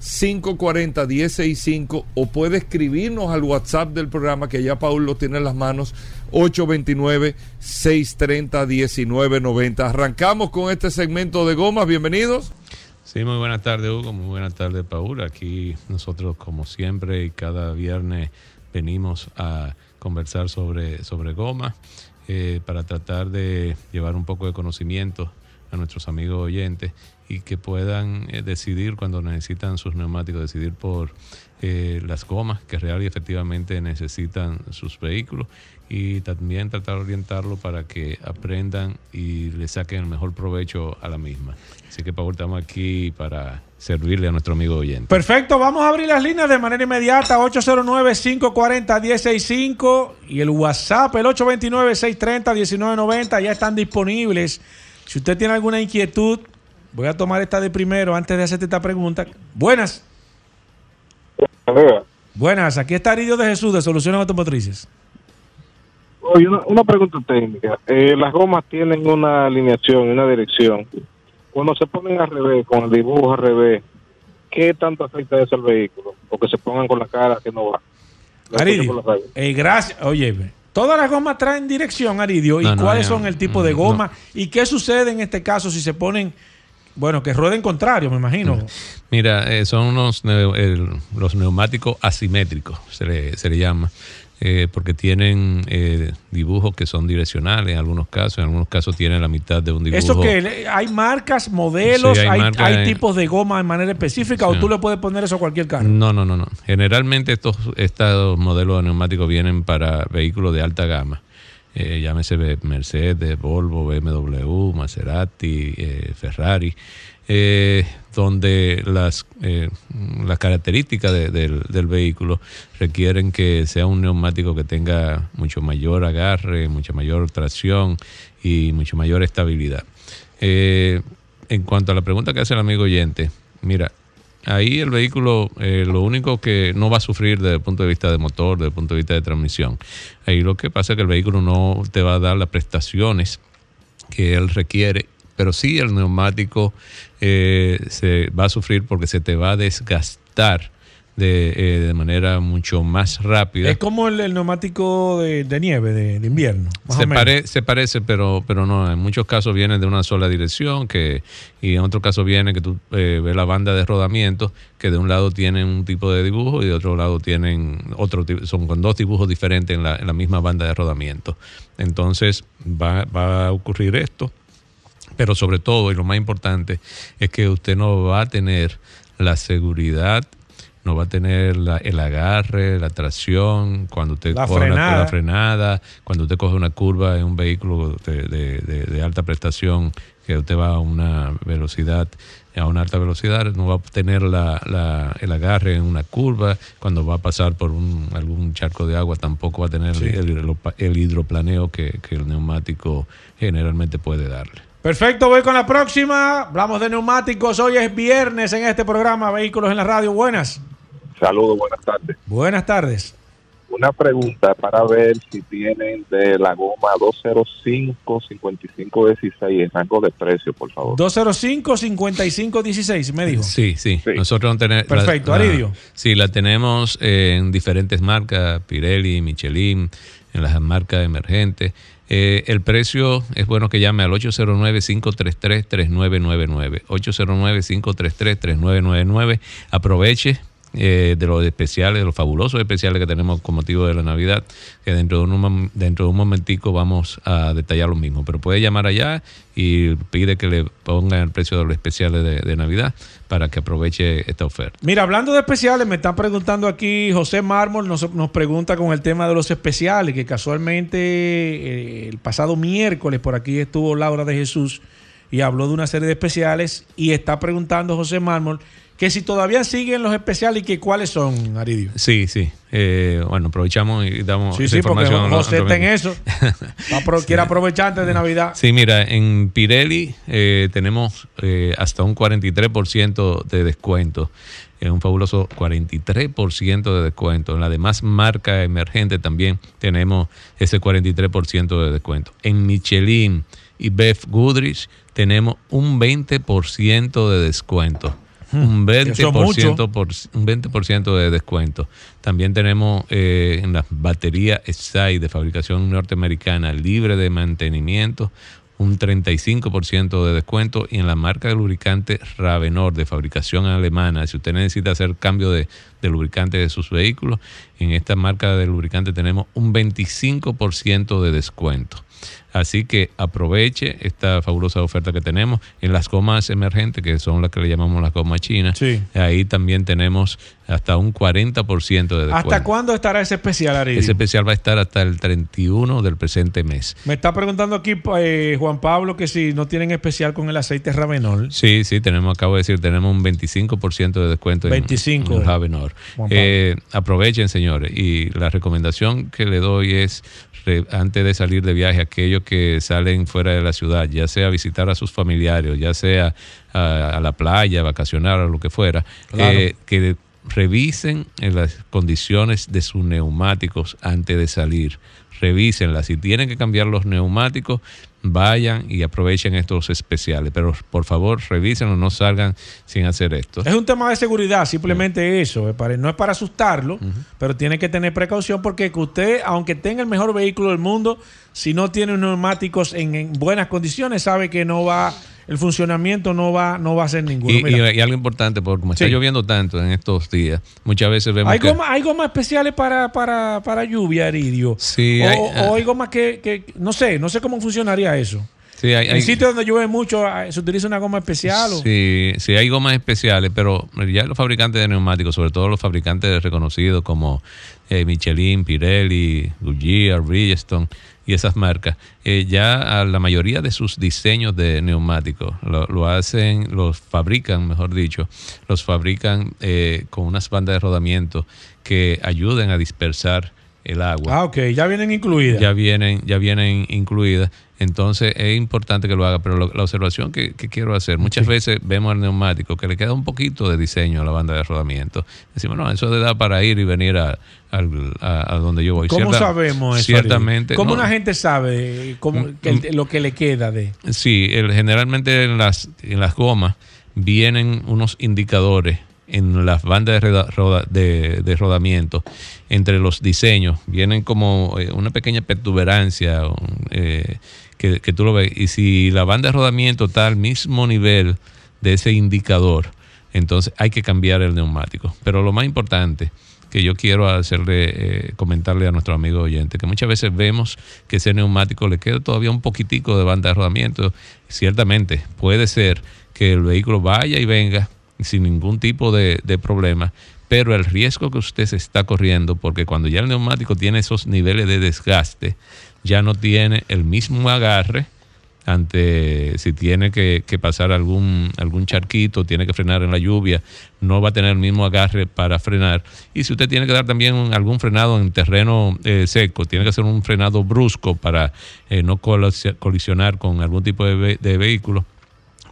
540-165 o puede escribirnos al WhatsApp del programa que ya Paul lo tiene en las manos 829-630-1990. Arrancamos con este segmento de gomas, bienvenidos. Sí, muy buenas tardes Hugo, muy buenas tardes Paul. Aquí nosotros como siempre y cada viernes venimos a conversar sobre, sobre goma eh, para tratar de llevar un poco de conocimiento a nuestros amigos oyentes y que puedan eh, decidir cuando necesitan sus neumáticos, decidir por eh, las gomas que real y efectivamente necesitan sus vehículos y también tratar de orientarlo para que aprendan y le saquen el mejor provecho a la misma. Así que Paul, estamos aquí para servirle a nuestro amigo oyente. Perfecto, vamos a abrir las líneas de manera inmediata, 809-540-165 y el WhatsApp, el 829-630-1990, ya están disponibles. Si usted tiene alguna inquietud, voy a tomar esta de primero antes de hacerte esta pregunta. Buenas. Buenas, aquí está Aridio de Jesús de Soluciones Automotrices. Oye, una, una pregunta técnica. Eh, las gomas tienen una alineación y una dirección. Cuando se ponen al revés, con el dibujo al revés, ¿qué tanto afecta eso al vehículo? O que se pongan con la cara que no va. Aridio, eh, gracias. Oye, todas las gomas traen dirección, Aridio. ¿Y No, no, cuáles ya, son el tipo de goma? ¿Y qué sucede en este caso si se ponen, bueno, que rueden contrario, me imagino? Mira, eh, son unos los neumáticos asimétricos, se le, se le llama, eh, porque tienen eh, dibujos que son direccionales en algunos casos, en algunos casos tienen la mitad de un dibujo. Eso que hay marcas, modelos, Sí, hay hay, marcas hay en- tipos de goma de manera específica o tú le puedes poner eso a cualquier carro. No, no, no, no. Generalmente estos, estos modelos de neumáticos vienen para vehículos de alta gama. Eh, llámese Mercedes, Volvo, BMW, Maserati, eh, Ferrari, eh, donde las, eh, las características de- del, del vehículo requieren que sea un neumático que tenga mucho mayor agarre, mucha mayor tracción y mucho mayor estabilidad. En cuanto a la pregunta que hace el amigo oyente, mira, ahí el vehículo eh, lo único que no va a sufrir desde el punto de vista de motor, desde el punto de vista de transmisión. Ahí lo que pasa es que el vehículo no te va a dar las prestaciones que él requiere, pero sí el neumático eh, se va a sufrir porque se te va a desgastar de, eh, de manera mucho más rápida. Es como el, el neumático de, de nieve de, de invierno. Más Se, o menos. pare- se parece, pero, pero no. En muchos casos viene de una sola dirección que, y en otros casos viene que tú eh, ves la banda de rodamiento que de un lado tienen un tipo de dibujo y de otro lado tienen otro son con dos dibujos diferentes en la, en la misma banda de rodamiento. Entonces va, va a ocurrir esto, pero sobre todo y lo más importante es que usted no va a tener la seguridad no va a tener la- el agarre, la tracción, cuando usted La coge una- la frenada, cuando usted coge una curva en un vehículo de, de- de- de alta prestación, que usted va a una velocidad, a una alta velocidad, no va a tener la- la- el agarre en una curva, cuando va a pasar por un, algún charco de agua tampoco va a tener el, el- el hidroplaneo que, que el neumático generalmente puede darle. Perfecto, voy con la próxima. Hablamos de neumáticos. Hoy es viernes en este programa Vehículos en la Radio. Buenas. Saludos, buenas tardes. Buenas tardes. Una pregunta para ver si tienen de la goma 205 55 16 en rango de precio, por favor. 205-5516, me dijo. Sí, sí. Sí. Nosotros no tenemos. Perfecto, Aridio. Sí, la tenemos en diferentes marcas: Pirelli, Michelin, en las marcas emergentes. Eh, el precio es bueno que llame al 809-533-3999. 809-533-3999. Aproveche eh, de los especiales, de los fabulosos especiales que tenemos con motivo de la Navidad, que dentro de un, dentro de un momentico vamos a detallar lo mismo. Pero puede llamar allá y pide que le pongan el precio de los especiales de, de Navidad para que aproveche esta oferta. Mira, hablando de especiales, me están preguntando aquí, José Mármol nos, nos pregunta con el tema de los especiales, que casualmente eh, el pasado miércoles por aquí estuvo Laura de Jesús y habló de una serie de especiales y está preguntando José Mármol que si todavía siguen los especiales y que cuáles son, Aridio. Sí, sí. Eh, bueno, aprovechamos y damos Sí, esa sí, porque información. José a- a- está en eso. Va a pro- Quiere aprovechar antes de Navidad. Sí, mira, en Pirelli eh, tenemos eh, hasta un 43% de descuento. Es un fabuloso 43% de descuento. En la demás marca emergente también tenemos ese 43% de descuento. En Michelin y Beth Goodrich tenemos un 20% de descuento. Un Hmm. Eso es mucho. 20%, por, un 20% de descuento. También tenemos eh, en las baterías SAI de fabricación norteamericana libre de mantenimiento un 35% de descuento y en la marca de lubricante Ravenor de fabricación alemana, si usted necesita hacer cambio de, de lubricante de sus vehículos, en esta marca de lubricante tenemos un 25% de descuento. Así que aproveche esta fabulosa oferta que tenemos en las gomas emergentes, que son las que le llamamos las gomas chinas. Sí. Ahí también tenemos hasta un 40% de descuento. ¿Hasta cuándo estará ese especial, Aridio? Ese especial va a estar hasta el 31 del presente mes. Me está preguntando aquí eh, Juan Pablo que si no tienen especial con el aceite Ravenol. Sí, sí, tenemos, acabo de decir, tenemos un 25% de descuento en- 25. en. Juan Pablo. Eh, aprovechen, señores, y la recomendación que le doy es, re- antes de salir de viaje, aquellos que salen fuera de la ciudad, ya sea a visitar a sus familiares, ya sea a, a la playa, vacacionar o lo que fuera, Claro. eh, que revisen en las condiciones de sus neumáticos antes de salir. Revísenlas. Si tienen que cambiar los neumáticos, vayan y aprovechen estos especiales. Pero por favor, revísenlo, no salgan sin hacer esto. Es un tema de seguridad, simplemente eso. es para- No es para asustarlo, pero tiene que tener precaución porque que usted, aunque tenga el mejor vehículo del mundo, si no tiene neumáticos en, en buenas condiciones, sabe que no va, el funcionamiento no va, no va a ser ninguno. Y, Mira, y- y algo importante, porque como está lloviendo tanto en estos días, muchas veces vemos hay, que... gomas, hay gomas especiales para, para, para lluvia, Aridio. Sí, o, hay- o hay gomas que, que- no sé, no sé cómo funcionaría eso. Sí, hay- en sitios donde llueve mucho, ah, se utiliza una goma especial. o- Sí, sí, hay gomas especiales, pero ya los fabricantes de neumáticos, sobre todo los fabricantes reconocidos como eh, Michelin, Pirelli, Goodyear, Bridgestone y esas marcas, eh, ya a la mayoría de sus diseños de neumáticos lo, lo hacen, los fabrican, mejor dicho, los fabrican eh, con unas bandas de rodamiento que ayuden a dispersar el agua Ah, ok, ya vienen incluidas. ya vienen, ya vienen incluidas. Entonces es importante que lo haga, pero lo- la observación que, que quiero hacer, muchas veces vemos al neumático que le queda un poquito de diseño a la banda de rodamiento. Decimos, no, eso le da para ir y venir a, al- a- a donde yo voy. ¿Cómo Cierta- sabemos eso? Ciertamente. ¿Cómo no. una gente sabe eh, cómo- que el- lo que le queda de? Sí, el- generalmente en las, en las gomas vienen unos indicadores en las bandas de, roda- de- de rodamiento entre los diseños. Vienen como eh, una pequeña protuberancia un, eh, que, tú lo ves. Y si la banda de rodamiento está al mismo nivel de ese indicador, entonces hay que cambiar el neumático. Pero lo más importante que yo quiero hacerle, eh, comentarle a nuestro amigo oyente, que muchas veces vemos que ese neumático le queda todavía un poquitico de banda de rodamiento. Ciertamente, puede ser que el vehículo vaya y venga sin ningún tipo de, de problema, pero el riesgo que usted se está corriendo, porque cuando ya el neumático tiene esos niveles de desgaste, ya no tiene el mismo agarre ante si tiene que, pasar algún, algún charquito, tiene que frenar en la lluvia, no va a tener el mismo agarre para frenar. Y si usted tiene que dar también algún frenado en terreno eh, seco, tiene que hacer un frenado brusco para eh, no colis- colisionar con algún tipo de, de vehículo,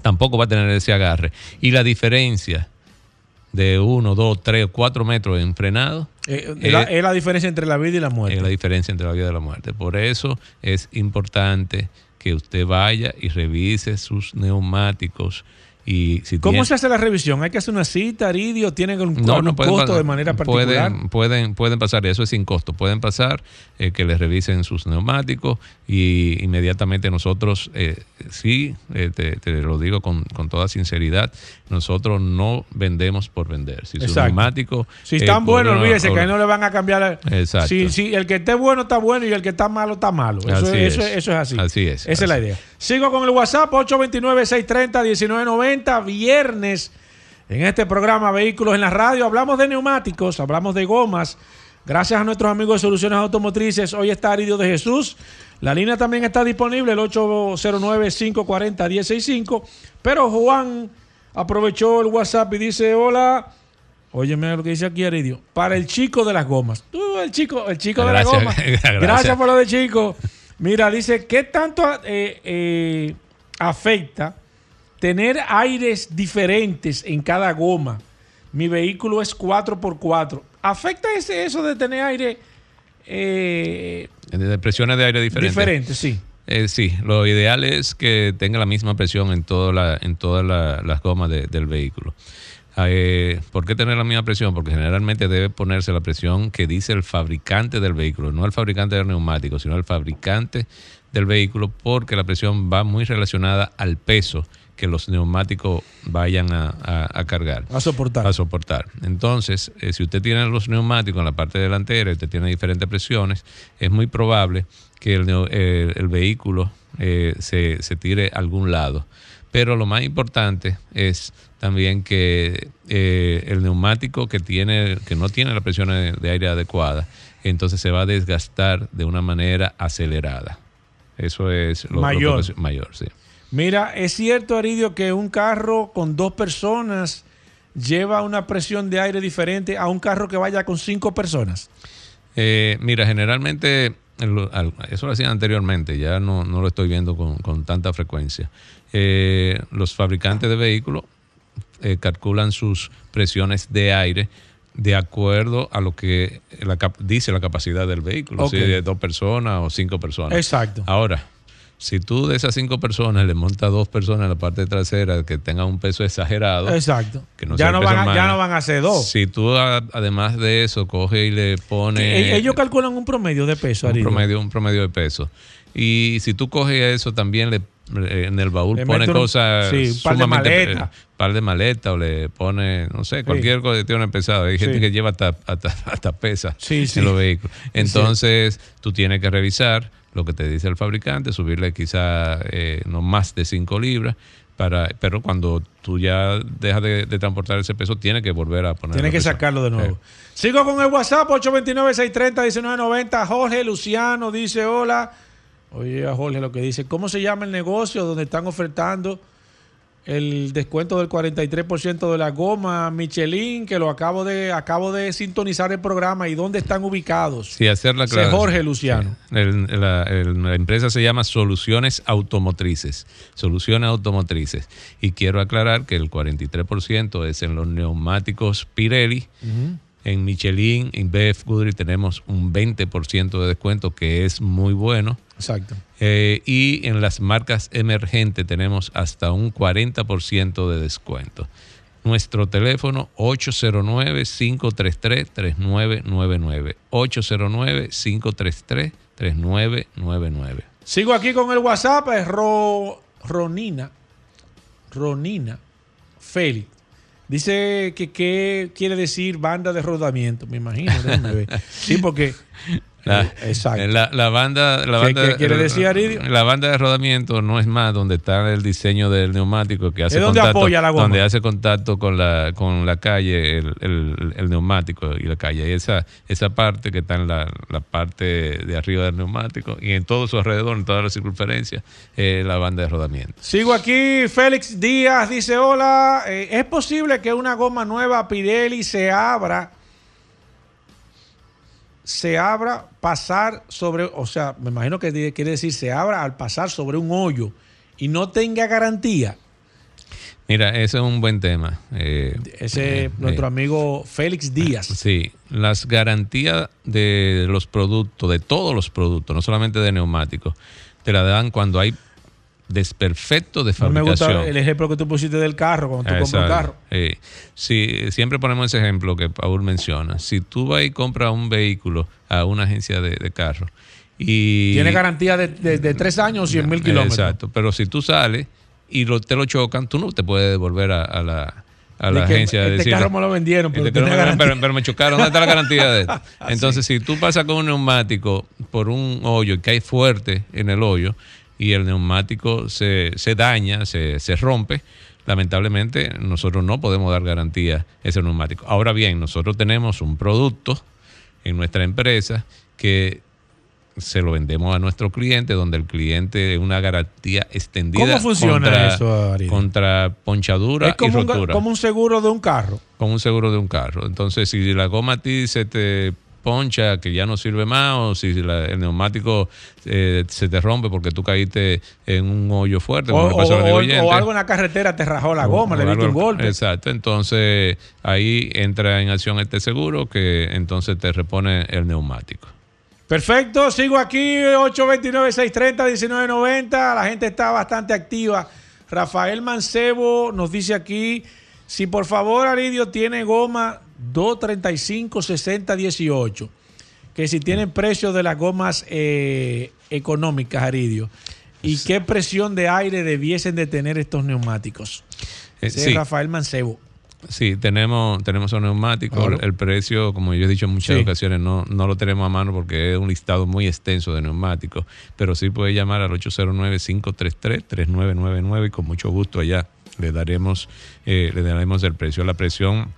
tampoco va a tener ese agarre. Y la diferencia de uno, dos, tres o cuatro metros en frenado Eh, Eh, la- es la diferencia entre la vida y la muerte. es la diferencia entre la vida y la muerte. Por eso es importante que usted vaya y revise sus neumáticos. Y si ¿Cómo se hace la revisión? ¿Hay que hacer una cita, Aridio? ¿Tienen un, no, algún no pueden costo de manera particular? Pueden, pueden, pueden pasar, eso es sin costo. Pueden pasar eh, que les revisen sus neumáticos y inmediatamente nosotros, eh, sí, eh, te, te lo digo con, con toda sinceridad, nosotros no vendemos por vender. Si su Exacto. neumático. Si eh, están buenos, olvídese que ahí no le van a cambiar. Exacto. Si, si el que esté bueno está bueno y el que está malo está malo. Eso, es. eso es así. Así es, Esa es la idea. Sigo con el WhatsApp 829-630-1990. Viernes en este programa Vehículos en la Radio. Hablamos de neumáticos, hablamos de gomas. Gracias a nuestros amigos de Soluciones Automotrices. Hoy está Aridio de Jesús. La línea también está disponible, el 809-540-165. Pero Juan aprovechó el WhatsApp y dice: Hola. Óyeme lo que dice aquí Aridio. Para el chico de las gomas. Tú, el chico, el chico de las gomas. gracias. Gracias. por lo de chico. Mira, dice, ¿qué tanto eh, eh, afecta tener aires diferentes en cada goma? Mi vehículo es 4x4. ¿Afecta ese, eso de tener aire eh, de presiones de aire diferentes. diferente? Sí. Eh, sí, lo ideal es que tenga la misma presión en, toda la- en todas la- las gomas de- del vehículo. Eh, ¿Por qué tener la misma presión? Porque generalmente debe ponerse la presión que dice el fabricante del vehículo, no el fabricante del neumático, sino el fabricante del vehículo, porque la presión va muy relacionada al peso que los neumáticos vayan a, a- a cargar A soportar. a soportar. Entonces, eh, si usted tiene los neumáticos en la parte delantera y usted tiene diferentes presiones, es muy probable que el, eh, el vehículo eh, se, se tire a algún lado. Pero lo más importante es también que eh, el neumático que tiene que no tiene la presión de aire adecuada, entonces se va a desgastar de una manera acelerada. Eso es lo, lo que Mayor. mayor, sí. Mira, es cierto, Aridio, que un carro con dos personas lleva una presión de aire diferente a un carro que vaya con cinco personas. Eh, mira, generalmente, eso lo hacían anteriormente, ya no, no lo estoy viendo con, con tanta frecuencia. Eh, los fabricantes de vehículos eh, calculan sus presiones de aire de acuerdo a lo que la dice la capacidad del vehículo, Ok. si de dos personas o cinco personas. Exacto. Ahora, si tú de esas cinco personas le montas dos personas en la parte trasera que tengan un peso exagerado, Exacto. que no ya, no van a, ya no van a ser dos. si tú a- además de eso coges y le pones e- Ellos calculan un promedio de peso, un promedio, un promedio de peso. Y si tú coges eso también le en el baúl Le pone cosas sí, un par de sumamente maletas. par de maletas o le pone no sé cualquier cuestión pesada hay gente Sí. que lleva hasta, hasta, hasta pesa Sí, sí. en los vehículos entonces tú tienes que revisar lo que te dice el fabricante subirle quizá eh, no más de 5 libras para pero cuando tú ya dejas de, de transportar ese peso tienes que volver a poner Tiene que sacarlo de nuevo. Sigo con el WhatsApp 829-630-1990. Jorge Luciano dice hola. Oye, a Jorge lo que dice, ¿cómo se llama el negocio donde están ofertando el descuento del 43% de la goma Michelin? Que lo acabo de acabo de sintonizar el programa y dónde están ubicados. Sí, hacer la aclaración. Jorge Luciano. Sí. El- la, el- la empresa se llama Soluciones Automotrices. Soluciones Automotrices. Y quiero aclarar que el 43% es en los neumáticos Pirelli. En Michelin, en BF Goodrich tenemos un 20% de descuento que es muy bueno. Exacto. Eh, y en las marcas emergentes tenemos hasta un 40% de descuento. Nuestro teléfono 809-533-3999. 809-533-3999. Sigo aquí con el WhatsApp, es Ro- Ronina. Ronina Félix. Dice que qué quiere decir banda de rodamiento, me imagino. déjame ver. Sí, porque. La, eh, exacto. La, la banda, la ¿Qué- banda, qué quiere decir, Aridio? La banda de rodamiento no es más donde está el diseño del neumático que hace ¿Es donde contacto, apoya la goma? donde hace contacto con la con la calle, el, el- el neumático y la calle. Y esa esa parte que está en la, la parte de arriba del neumático y en todo su alrededor, en toda la circunferencia, la banda de rodamiento. Sigo aquí, Félix Díaz dice, hola, eh, ¿es posible que una goma nueva Pirelli se abra, se abra, pasar sobre, o sea, me imagino que quiere decir se abra al pasar sobre un hoyo y no tenga garantía? Mira, ese es un buen tema. Eh, Ese eh, nuestro eh, amigo Félix Díaz. Sí, las garantías de los productos, de todos los productos, no solamente de neumáticos, te la dan cuando hay desperfecto de No me fabricación. gusta el ejemplo que tú pusiste del carro, cuando tú compras un carro. Eh, sí, siempre ponemos ese ejemplo que Paul menciona. Si tú vas y compras un vehículo a una agencia de, de carro y... Tiene garantía de, de- de tres años o 100 mil kilómetros. Exacto, pero si tú sales y lo- te lo chocan, tú no te puedes devolver a, a la, a la De agencia. este carro me lo vendieron, pero Este tenía me- pero, pero me chocaron, ¿dónde está la garantía de esto? Entonces, si tú pasas con un neumático por un hoyo y cae fuerte en el hoyo y el neumático se, se daña, se, se rompe, lamentablemente nosotros no podemos dar garantía a ese neumático. Ahora bien, nosotros tenemos un producto en nuestra empresa que se lo vendemos a nuestro cliente, donde el cliente una garantía extendida ¿Cómo funciona contra, eso, Ariel? contra ponchadura Es como y un, rotura como un seguro de un carro. con un seguro de un carro. Entonces, si la goma a ti se te poncha, que ya no sirve más, o si la- el neumático eh, se te rompe porque tú caíste en un hoyo fuerte, O, o- o- o algo en la carretera te rajó la goma, le diste un golpe. Exacto. Entonces, ahí entra en acción este seguro que entonces te repone el neumático. Perfecto, sigo aquí, 829-630-1990. La gente está bastante activa. Rafael Mancebo nos dice aquí, si por favor Aridio tiene goma 235-60-18, que si tienen precios de las gomas eh, económicas, Aridio, y qué presión de aire debiesen de tener estos neumáticos. Eh, es. Rafael Mancebo. Sí, tenemos, tenemos un neumático. Claro. El precio, como yo he dicho en muchas Sí. ocasiones, no, no lo tenemos a mano porque es un listado muy extenso de neumáticos. Pero sí puede llamar al 809-533-3999 y con mucho gusto allá le daremos, eh, le daremos el precio. La presión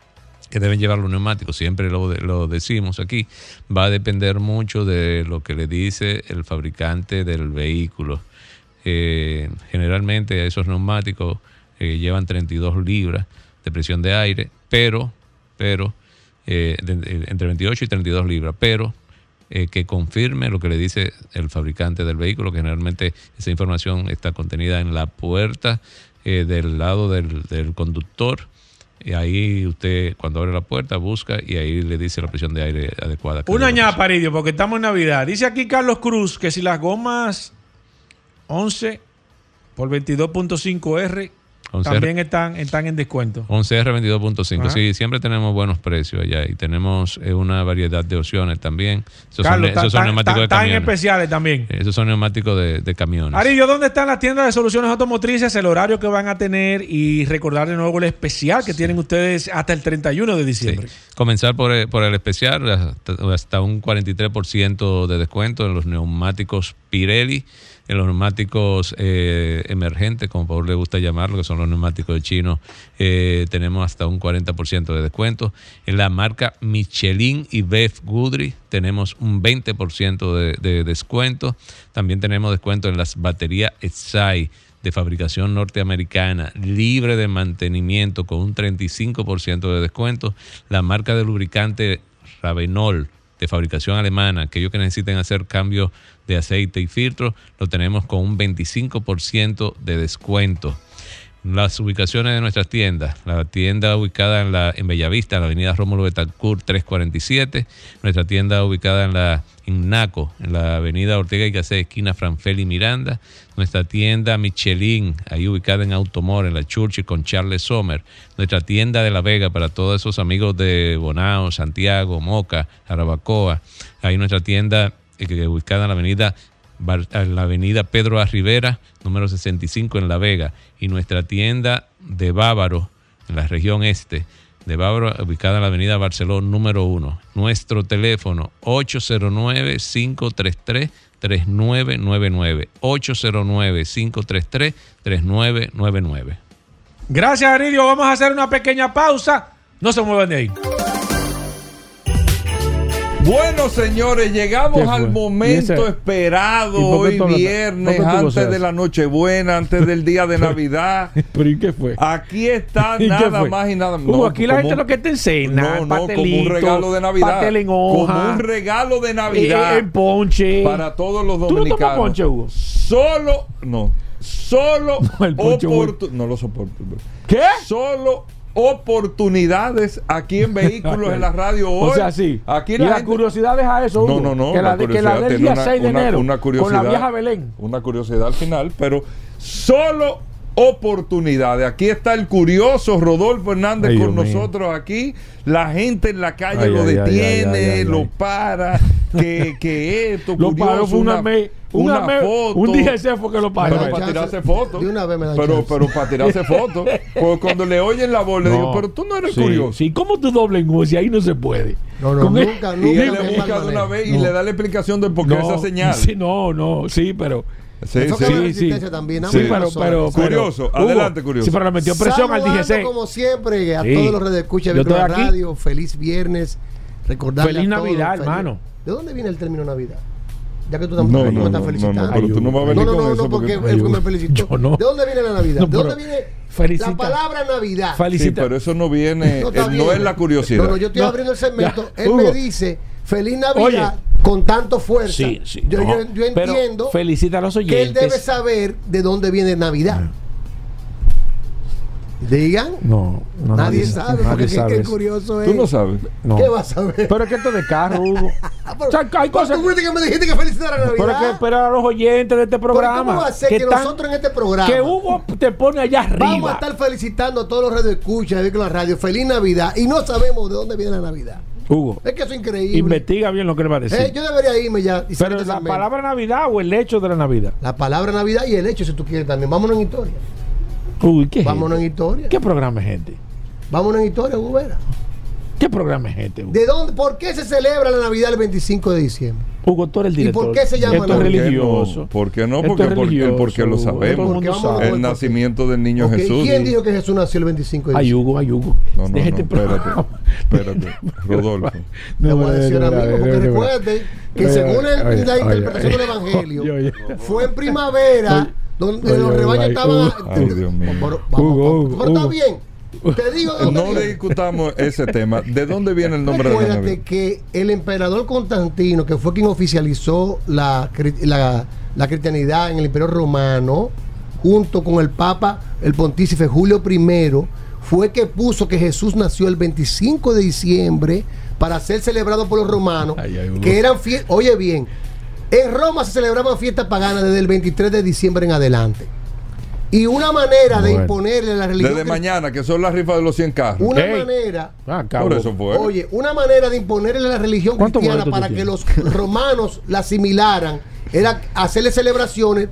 que deben llevar los neumáticos, siempre lo, lo decimos aquí, va a depender mucho de lo que le dice el fabricante del vehículo. Eh, generalmente esos neumáticos eh, llevan 32 libras de presión de aire, pero, pero, eh, entre 28 y 32 libras, pero eh, que confirme lo que le dice el fabricante del vehículo, que generalmente esa información está contenida en la puerta eh, del lado del, del conductor Y ahí usted, cuando abre la puerta, busca y ahí le dice la presión de aire adecuada. Una ñapa. Paridio, porque estamos en Navidad. Dice aquí Carlos Cruz que si las gomas 11 por 22.5R 11R. también están, están en descuento. 11R 22.5. Ajá. Sí, siempre tenemos buenos precios allá y tenemos eh, una variedad de opciones también. Esos Carlos, son, esos son están- neumáticos de están camiones. especiales también. Esos son neumáticos de, de camiones. Aridio, ¿dónde están las tiendas de soluciones automotrices? El horario que van a tener y recordar de nuevo el especial que tienen ustedes hasta el 31 de Sí. diciembre. Comenzar por el, por el especial, hasta, hasta un 43% de descuento en los neumáticos Pirelli, en los neumáticos eh, emergentes, como Paul le gusta llamarlo, que son los neumáticos chinos, eh, tenemos hasta un 40% de descuento. En la marca Michelin y Beth Goodrich tenemos un 20% de, de descuento. También tenemos descuento en las baterías Exai de fabricación norteamericana, libre de mantenimiento con un 35% de descuento. La marca de lubricante Ravenol de fabricación alemana, aquellos que necesiten hacer cambios de aceite y filtro, lo tenemos con un 25% de descuento. Las ubicaciones de nuestras tiendas. La tienda ubicada en, la, en Bellavista, en la avenida Rómulo Betancourt 347. Nuestra tienda ubicada en la en Naco, en la avenida Ortega y Gasset, esquina Franfeli Miranda. Nuestra tienda Michelin, ahí ubicada en Automor, en la Churchill con Charles Sommer. Nuestra tienda de La Vega para todos esos amigos de Bonao, Santiago, Moca, Arabacoa. Ahí nuestra tienda eh, ubicada en la avenida la avenida Pedro A. Rivera, número 65 en La Vega, y nuestra tienda de Bávaro, en la región este, de Bávaro, ubicada en la avenida Barcelona número 1. Nuestro teléfono 809-533-3999. 809-533-3999. Gracias, Aridio. Vamos a hacer una pequeña pausa. No se muevan de ahí. Bueno, señores, llegamos al ¿Y momento ese? esperado ¿Y por qué hoy viernes, antes de la Nochebuena, antes del día de Navidad. ¿Pero y qué fue? Aquí está ¿Y qué nada más y nada Hugo, no, aquí la gente lo que te encena, No, no, como un pastelito, regalo de Navidad. pastel en hoja, Como un regalo de eh, Navidad en ponche. para todos los ¿Tú no tomas dominicanos. ponche, Hugo? Solo, no, solo No, el ponche, Hugo. oportu- no lo soporto. ¿Qué? Solo oportunidades aquí en vehículos en la radio hoy. O sea, sí. Aquí y la la gente- curiosidad es a eso, Hugo. No, no, no. Que la, de, que la del día 6 de una- enero. una con curiosidad, la vieja Belén. Una curiosidad al final, pero solo oportunidades. Aquí está el curioso Rodolfo Hernández Ay, con Dios mío. nosotros aquí. La gente en la calle Ay, lo detiene, ay, ay, ay, lo ay. para, que, que esto, Lo curioso, paró fue una, me- una, me- foto. un DGC fue que lo paró. Pero para tirarse fotos. De una vez me da Pero, pero para tirarse fotos. Porque cuando le oyen la voz, le digo, pero tú no eres sí, curioso. Sí, ¿cómo tú doble en? Si ahí no se puede. No, no, el- nunca, Y nunca. él le busca de una vez y No. le da la explicación de por qué esa señal. Sí, no, no, sí, pero. Sí, Eso sí. que Sí, resistencia sí. también. Sí, pero, pero, pero- Curioso, Hugo, adelante, curioso. Sí, pero le metió presión al DGC. como siempre, a Sí. todos los redescuchas de. Radio. Feliz viernes. Recordarle Feliz a todos, Navidad, feliz- hermano. ¿De dónde viene el término Navidad? Ya que tú No, tampoco no, me no, estás no, felicitando. no, pero tú no vas a No, venir no, con no, eso no, porque porque- él me felicitó. Yo no. ¿De dónde viene la Navidad? No, ¿De dónde pero viene felicita. la palabra Navidad? Sí, Felicita. pero eso no viene, No, eh, no es la curiosidad. No, no, yo estoy No. abriendo el segmento. Ya, Él Hugo. me dice Feliz Navidad Oye. Con tanto fuerza. Sí, sí. Yo, no, yo- entiendo Felicita a los que oyentes. él debe saber de dónde viene Navidad. Digan, No, no, nadie, sabe, porque nadie sabe qué curioso es. Tú no sabes. No. ¿Qué vas a ver? Pero es que esto es de carro, Hugo. Pero- o sea, hay cosas- Tú que me dijiste que felicitara Navidad. Pero es que espera a los oyentes de este Pero programa. ¿Cómo va a ser que, están- nosotros en este programa Que Hugo te pone allá arriba. vamos a estar felicitando a todos los radioescuchas de Vehículos Radio? Feliz Navidad. Y no sabemos de dónde viene la Navidad. Hugo, Es que eso es increíble. investiga bien lo que le va a decir. Eh, yo debería irme ya. y Pero la palabra Navidad o el hecho de la Navidad. La palabra Navidad y el hecho, si tú quieres también. Vámonos en historia. Uy, ¿qué Vámonos en historia. ¿Qué programa es este? Vámonos en historia, Hugo Vera. ¿Qué programa es este, Hugo? ¿De dónde, ¿Por qué se celebra la Navidad el 25 de diciembre? Hugo, tú eres el ¿Y por qué se llama Esto es religioso. ¿Por qué no? Porque, es porque, lo sabemos. El nacimiento del niño Ok, Jesús. ¿Quién dijo que Jesús nació el 25 de Ay, diciembre? Hugo, ay, Hugo. No, no, no, este espérate. Espérate, Rodolfo. Te No, voy a decir no, ahora no, mismo, no, porque no, no. recuerde que según la interpretación del Evangelio, fue en primavera donde los rebaños ay, estaban. Hugo. Ay, Dios mío. Pero, está bien. Te digo No viene. discutamos ese tema. ¿De dónde viene el nombre de la Recuérdate que el emperador Constantino, que fue quien oficializó la, la, la cristianidad en el Imperio Romano, junto con el Papa, el pontífice Julio I, fue que puso que Jesús nació el 25 de diciembre para ser celebrado por los romanos, Ay, ay, Hugo. que eran oye bien, en Roma se celebraban fiestas paganas desde el 23 de diciembre en adelante. Y una manera de imponerle la religión Desde mañana, que son las rifas de los 100 carros. una Ey. manera Ah, Por eso fue. Oye, una manera de imponerle la religión ¿Cuántos cristiana para que los romanos la asimilaran era hacerle celebraciones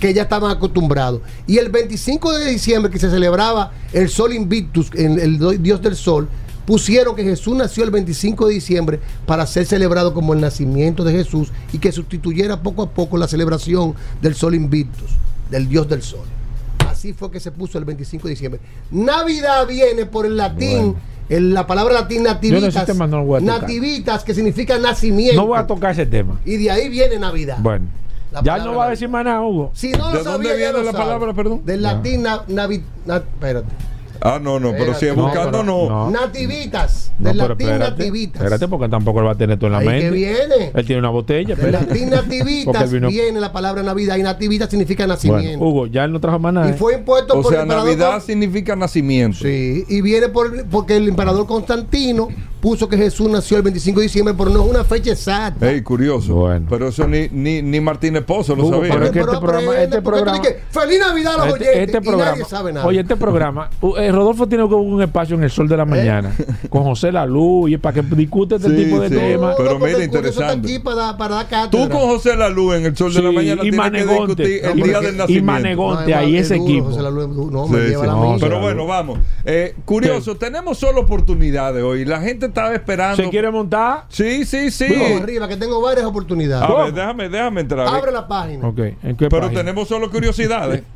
que ya estaban acostumbrados. Y el 25 de diciembre, que se celebraba el Sol Invictus, el, el dios del sol, pusieron que Jesús nació el 25 de diciembre para ser celebrado como el nacimiento de Jesús y que sustituyera poco a poco la celebración del Sol Invictus, del dios del sol. Así fue que se puso el 25 de diciembre. Navidad viene por el latín, el- la palabra latín en nativitas. no lo nativitas, que significa nacimiento. No voy a tocar ese tema. Y de ahí viene Navidad. Bueno. La Ya no va a decir más nada, Hugo. Si no lo ¿De sabía, dónde ya viene lo la sabe. palabra, perdón? Del latín, na- navi- na- espérate. Ah, no, no, pero si es buscando, no. no. Nativitas. No, pero latín espérate, nativitas. espérate, porque tampoco lo va a tener todo en la Ahí mente. que viene. Él tiene una botella, espérate. latín nativitas él vino- viene la palabra Navidad y nativitas significa Bueno, nacimiento. Hugo, ya él no trajo más nada. y ¿eh? fue impuesto O por sea, el emperador Navidad Con- significa nacimiento. Sí, y viene por, porque el emperador Constantino puso que Jesús nació el 25 de diciembre, pero no es una fecha exacta. Ey, curioso. Bueno. Pero eso ni, ni, ni Martínez Pozo lo Hugo, sabía. pero es que Pero este programa- este programa- Feliz Navidad a los Este, oyentes este y programa, nadie sabe nada. oye, este programa, uh, eh, Rodolfo tiene un espacio en el sol de la mañana con José Lalú y para que discute este Sí, tipo de sí. temas. Pero mira, interesante. aquí para, dar- para dar Tú con José Lalú en el sol de la Sí, mañana y tienes que Manegonte. discutir el No, día del y nacimiento. Manegonte. No, ahí es ese equipo. No, Sí, me sí. lleva la No, milla. Pero bueno, vamos. Eh, curioso, tenemos solo oportunidades hoy. La gente estaba esperando. ¿Se quiere montar? Sí, sí, sí. Vamos arriba, que tengo varias oportunidades. A ver, déjame, déjame entrar. Abre la página. Ok, ¿en qué Pero página? tenemos solo curiosidades.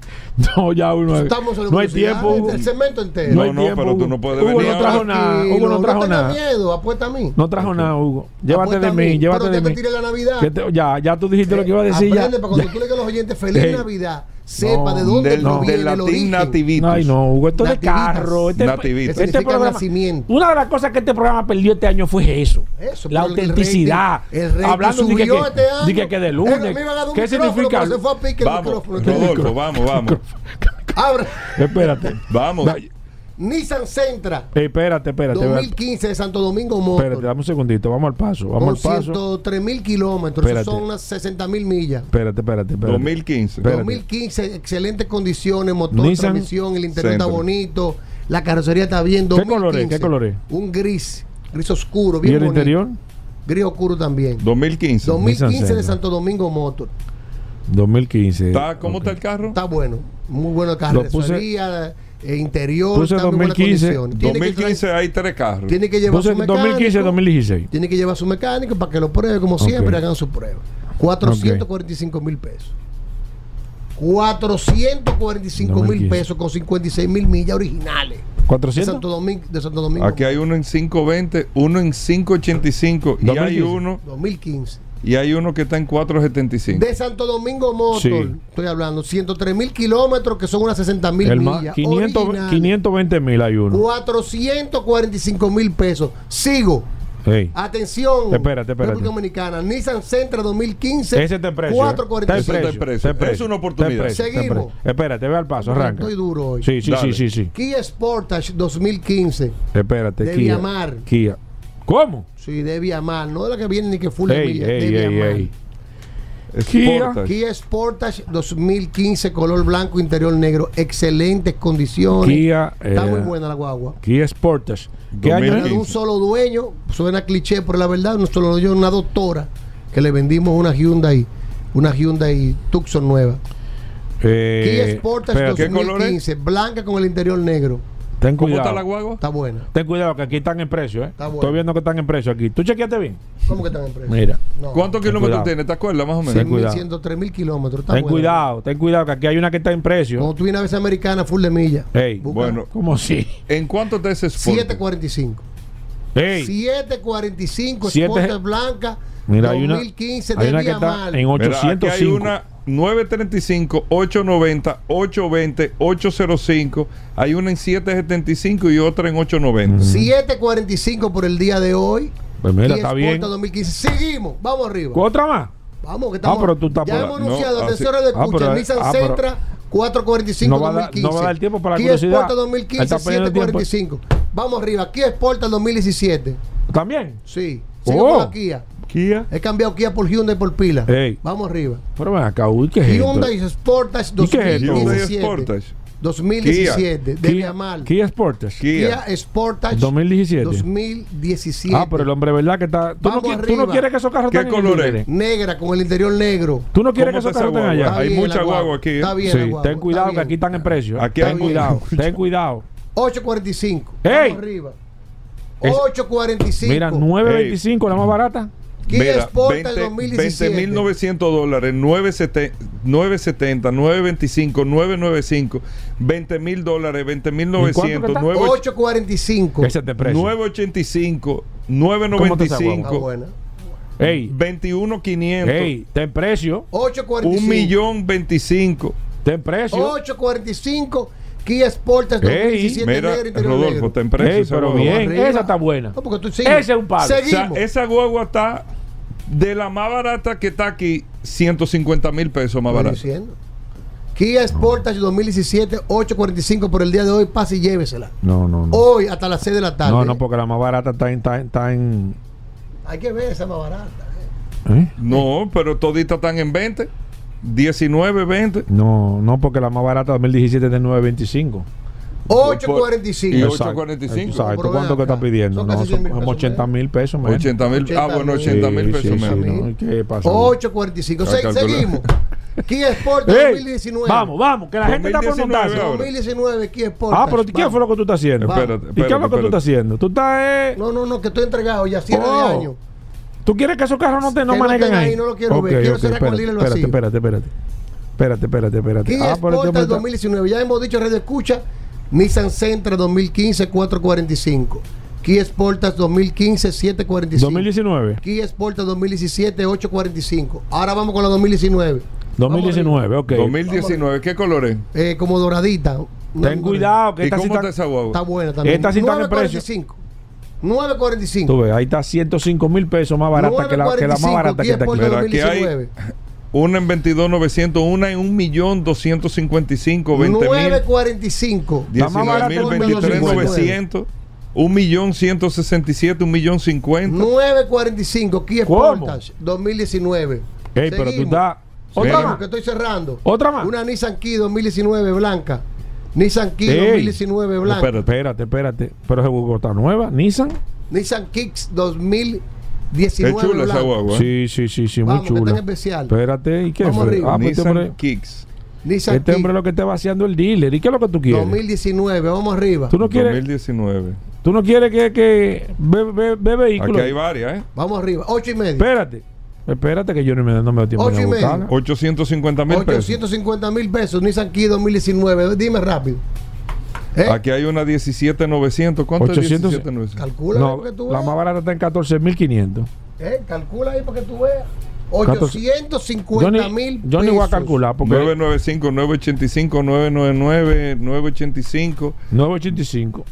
No, ya uno. Estamos en no hay tiempo. El segmento entero. No, hay no, tiempo, pero tú no puedes Hugo venir no trajo nada. Hugo no trajo tengas nada. miedo, apuesta a mí. No trajo nada, Hugo. Llévate Apuesta de mí, mí. llévate Pero de ya te mí. tiré la Navidad. Que te- ya, ya tú dijiste lo que iba a decir. Ya. Aprende para cuando tú le digas a los oyentes Feliz. Navidad, sepa No, de dónde Del, proviene del el latín origen. Ay, no, Hugo, esto de carro. Este, Nativitas. Eso significa nacimiento. Una de las cosas que este programa perdió este año fue eso. Eso, la autenticidad. el rating Hablando de que, este año. de que, que de lunes. me iban a dar un ¿Qué micrófono, significa? se fue a pique el Vamos, micrófono. Rodolfo, vamos, vamos. Abre. Espérate. Vamos. Nissan Sentra Eh, espérate, espérate. espérate. 2015 de Santo Domingo Motor. Espérate, dame un segundito. Vamos al paso. Vamos con al paso. 103 mil kilómetros. Eso son unas 60 mil millas. Espérate, espérate, espérate. 2015. Espérate. 2015, excelentes condiciones, motor, Nissan transmisión, el interior está bonito, la carrocería está bien. ¿Qué 2015, color es? ¿Qué color es? Un gris, gris oscuro, ¿Y bien el bonito. interior? Gris oscuro también. 2015. 2015 Nissan de. Santo Domingo Motor. 2015. ¿Está, ¿Cómo está el carro? Está bueno, muy bueno Lo carrocería, eh, interior, puse está en buenas 2015, condiciones. Tiene que 2015 hay tres carros. Tiene que llevar Puse su mecánico. 2015 2016. Tiene que llevar su mecánico para que lo pruebe, como siempre, Ok. hagan su prueba. 445 mil pesos. 445 mil 2015. pesos con 56 mil millas originales. De 400. Santo Domingo. De Santo Domingo Aquí hay uno en 520, uno en 585 y hay 2015. uno 2015. Y hay uno que está en 475. De Santo Domingo Motor, Sí. estoy hablando, 103 mil kilómetros, que son unas 60 mil millas. 500, originales. 520 mil hay uno. 445 mil pesos. Sigo. Ey. Atención. Espérate, espérate. República Dominicana. Nissan Sentra 2015. Ese está en precio. ¿eh? 445. Está en Está en precio. Está en Es una oportunidad. Seguimos. Espérate, ve al paso, arranca. Estoy duro hoy. Sí, sí, Dale. sí, sí, sí. Kia Sportage 2015. Espérate, De Kia. Viamar. Kia. ¿Cómo? Sí, de Viamar. No de la que viene ni que full de Ey, milla. ey, de ey, Viamar. ey. Kia. Sportage. Kia Sportage 2015, color blanco, interior negro. Excelentes condiciones. Kia. Está eh, muy buena la guagua. Kia Sportage. ¿Qué 2015. año de un solo dueño. Suena cliché, pero la verdad, un solo dueño, una doctora, que le vendimos una Hyundai, una Hyundai Tucson nueva. Eh, Kia Sportage espérate, ¿qué color es? 2015, blanca con el interior negro. Ten ¿Cómo cuidado. está la guagua? Está buena. Ten cuidado que aquí están en precio, ¿eh? Está bueno. Estoy viendo que están en precio aquí. ¿Tú chequeaste bien? ¿Cómo que están en precio? Mira. No. ¿Cuántos kilómetros tiene? ¿Te acuerdas más o menos? Ten cuidado. 103 mil kilómetros. Está ten buena. cuidado, ten cuidado que aquí hay una que está en precio. Cuando tú vienes a veces americana, full de milla. Ey, Busca Bueno, ¿Cómo así? ¿en cuánto está ese Sport? 745. Ey, 745, Siete- Sportage blanca. mira, hay una, 2015 hay de una que está en Mira, aquí 805. hay una 935, 890, 820, 805. Hay una en 775 y otra en 890. 745 por el día de hoy. Pues mira, está bien. Sportage 2015. Seguimos. Vamos arriba. ¿Otra más? Vamos, que estamos. pero tú estás ya por- hemos no, anunciado, así- atención de Ah, escucha, pero- Nissan ah, Sentra 445 No va a dar- 2015. no va a dar tiempo para la Kia curiosidad. Sportage Ahí 2015 está perdiendo tiempo. 745. Vamos arriba. Kia Sportage 2017. ¿También? Sí. Sigo Oh. con la Kia. Kia. He cambiado Kia por Hyundai por pila. Ey. Vamos arriba. Pero ven acá, uy, ¿qué es esto? Hyundai Sportage ¿Y qué es esto? Hyundai 2017. Sportage. 2017. De Kia, Viamal. Kia Sportage. Kia. Kia Sportage 2017. 2017. Ah, pero el hombre, ¿verdad? Que está. ¿Tú, no, Vamos qui- tú no arriba. quieres que esos carros ¿Qué estén color es? Negra con el interior negro. ¿Tú no quieres que ¿Cómo esos carros estén allá? Hay bien mucha la guagua aquí, ¿eh? Está bien Sí, la guagua, ten está cuidado que bien. aquí están en precio. ¿eh? Aquí ten hay cuidado, ten cuidado. 845. ¡Ey! Vamos arriba. Es- 845. Mira, 9.25, la más barata. Mira, Sportage 20 2017. 20.900 dólares, 970, 970, 925, 995, 20.000 dólares, ¿Y cuánto 20.900, que está? 9, 845. Ese es de precio. 985, ¿Cómo te esa guagua? Está 995, buena. Ey, 21.500, ey, ten precio. 845. un millón 25. Ten precio. 845. Kia Sportage Ey, 2017 Mira, negro, interior Rodolfo, negro. precio. Ey, esa pero guagua. bien, Arriba. esa está buena. No, porque tú sigues. Ese es un palo. O sea, Seguimos. esa guagua está de la más barata que está aquí, 150 mil pesos más Estoy barata. diciendo. Kia Sportage 2017, 845 por el día de hoy. Pase y llévesela. No, no, no. Hoy hasta las 6 de la tarde. No, no, porque la más barata está en. Está en, está en- Hay que ver esa más barata. ¿eh? No, pero toditas están en 20, 19, 20. No, no, porque la más barata 2017 es de 9.25. 845. Y Exacto. 8.45. Exacto. ¿Cuánto que está acá, pidiendo? son No, son 100 mil como pesos 80 mil pesos. menos. 80 mil, ah, bueno, 80 mil Sí, pesos sí, menos. sí, no, ¿Qué pasa? 845. Está Se- seguimos. Kia Sportage Ey, 2019. Vamos, vamos, que la gente está por 2019 montarse. ahora. 2019 Kia Sportage. Ah, pero ¿qué Vamos. fue lo que tú estás haciendo? Vamos. Espérate, ¿Y qué es lo que tú espérate. estás haciendo? Tú estás. eh, No, no, no, que estoy entregado ya, cierre Oh. de año. ¿Tú quieres que esos carros no te no manejen ahí? ahí, no lo quiero ver. Quiero ok, cerrar con el espérate, hilo espérate, espérate, espérate. Espérate, espérate, espérate. Kia Ah, Sportage está- 2019. Ya hemos dicho Radio Escucha. Nissan Sentra 2015 445. Kia Sportage 2015 745. 2019. Kia Sportage 2017 845. Ahora vamos con la 2019. 2019, ok. 2019, ¿qué color es? Eh, como doradita. Ten cuidado que ¿Y esta cómo está está. esa guagua? Está buena también. Esta sí está en precio. 945. 945. Tú ves, ahí está 105 mil pesos más barata que la, que la más 945, barata que está aquí. Pero aquí hay 2019. una en 22,900, una en 1.255.000, 20 mil, 945. La más barata es 19.000, 23.900, 1.167, 1.050.000. 945. Kia. Sportage 2019. Ey, pero tú estás. ¿Otra Seguimos, más? que estoy cerrando. ¿Otra más? Una Nissan Key 2019 blanca. Nissan Ey. 2019 blanca. Espérate, espérate, espérate. Pero ese Hugo está nueva. Nissan. Nissan Kicks Es 2019 chula esa blanca. guagua. Sí, sí, sí, sí, muy Vamos, que está chula. en especial. Espérate, ¿y qué Vamos fue? Ah, pues este Nissan Kicks. Nissan este Kicks hombre lo que te va haciendo el dealer. ¿Y qué es lo que tú quieres? 2019, vamos arriba. ¿Tú no quieres, 2019. tú no quieres que, que ve, ve- ve vehículos? Aquí hay varias, ¿eh? Vamos arriba. 8 y medio. Espérate. Espérate que yo no me, no me doy tiempo Ocho y medio. buscarla. 850 mil pesos. 850 mil pesos. Nissan Key 2019. Dime rápido. ¿Eh? Aquí hay una 17,900. ¿Cuánto 800? es 17,900? Calcula ahí No, para que tú la veas. más barata está en 14.500. ¿Eh? Calcula ahí para que tú veas. 14. 850 Yo ni, mil yo ni voy a pesos. calcular porque 995, 985, 999, 985, 985.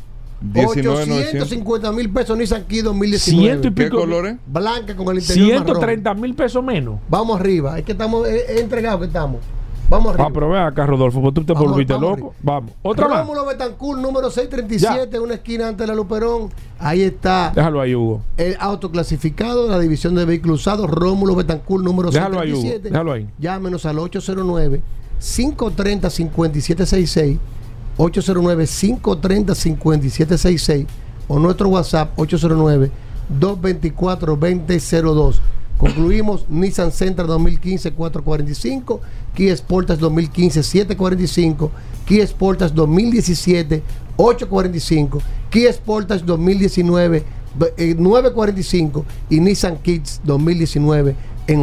19,900. 850 mil pesos Nissan Key Ciento y 2019. ¿Qué pico. colores? Blanca con el interior marrón. 130 mil pesos menos. Vamos arriba. Es que estamos eh, entregados que estamos. Vamos arriba. Ah, pero ve acá, Rodolfo, pues tú te Vamos, volviste vamos loco. Vamos. Otra más. Rómulo Betancourt, número 637, en una esquina ante la Luperón. Ahí está Déjalo ahí, Hugo. el auto clasificado de la división de vehículos usados. Rómulo Betancourt, número Déjalo ahí, Hugo. 637. Déjalo ahí. Llámenos al 809-530-5766. 809-530-5766. O nuestro WhatsApp 809-224-2002. Concluimos Nissan Sentra 2015 445, Kia Sportage 2015 745, Kia Sportage 2017 845, Kia Sportage 2019 eh, 945 y Nissan Kicks 2019 en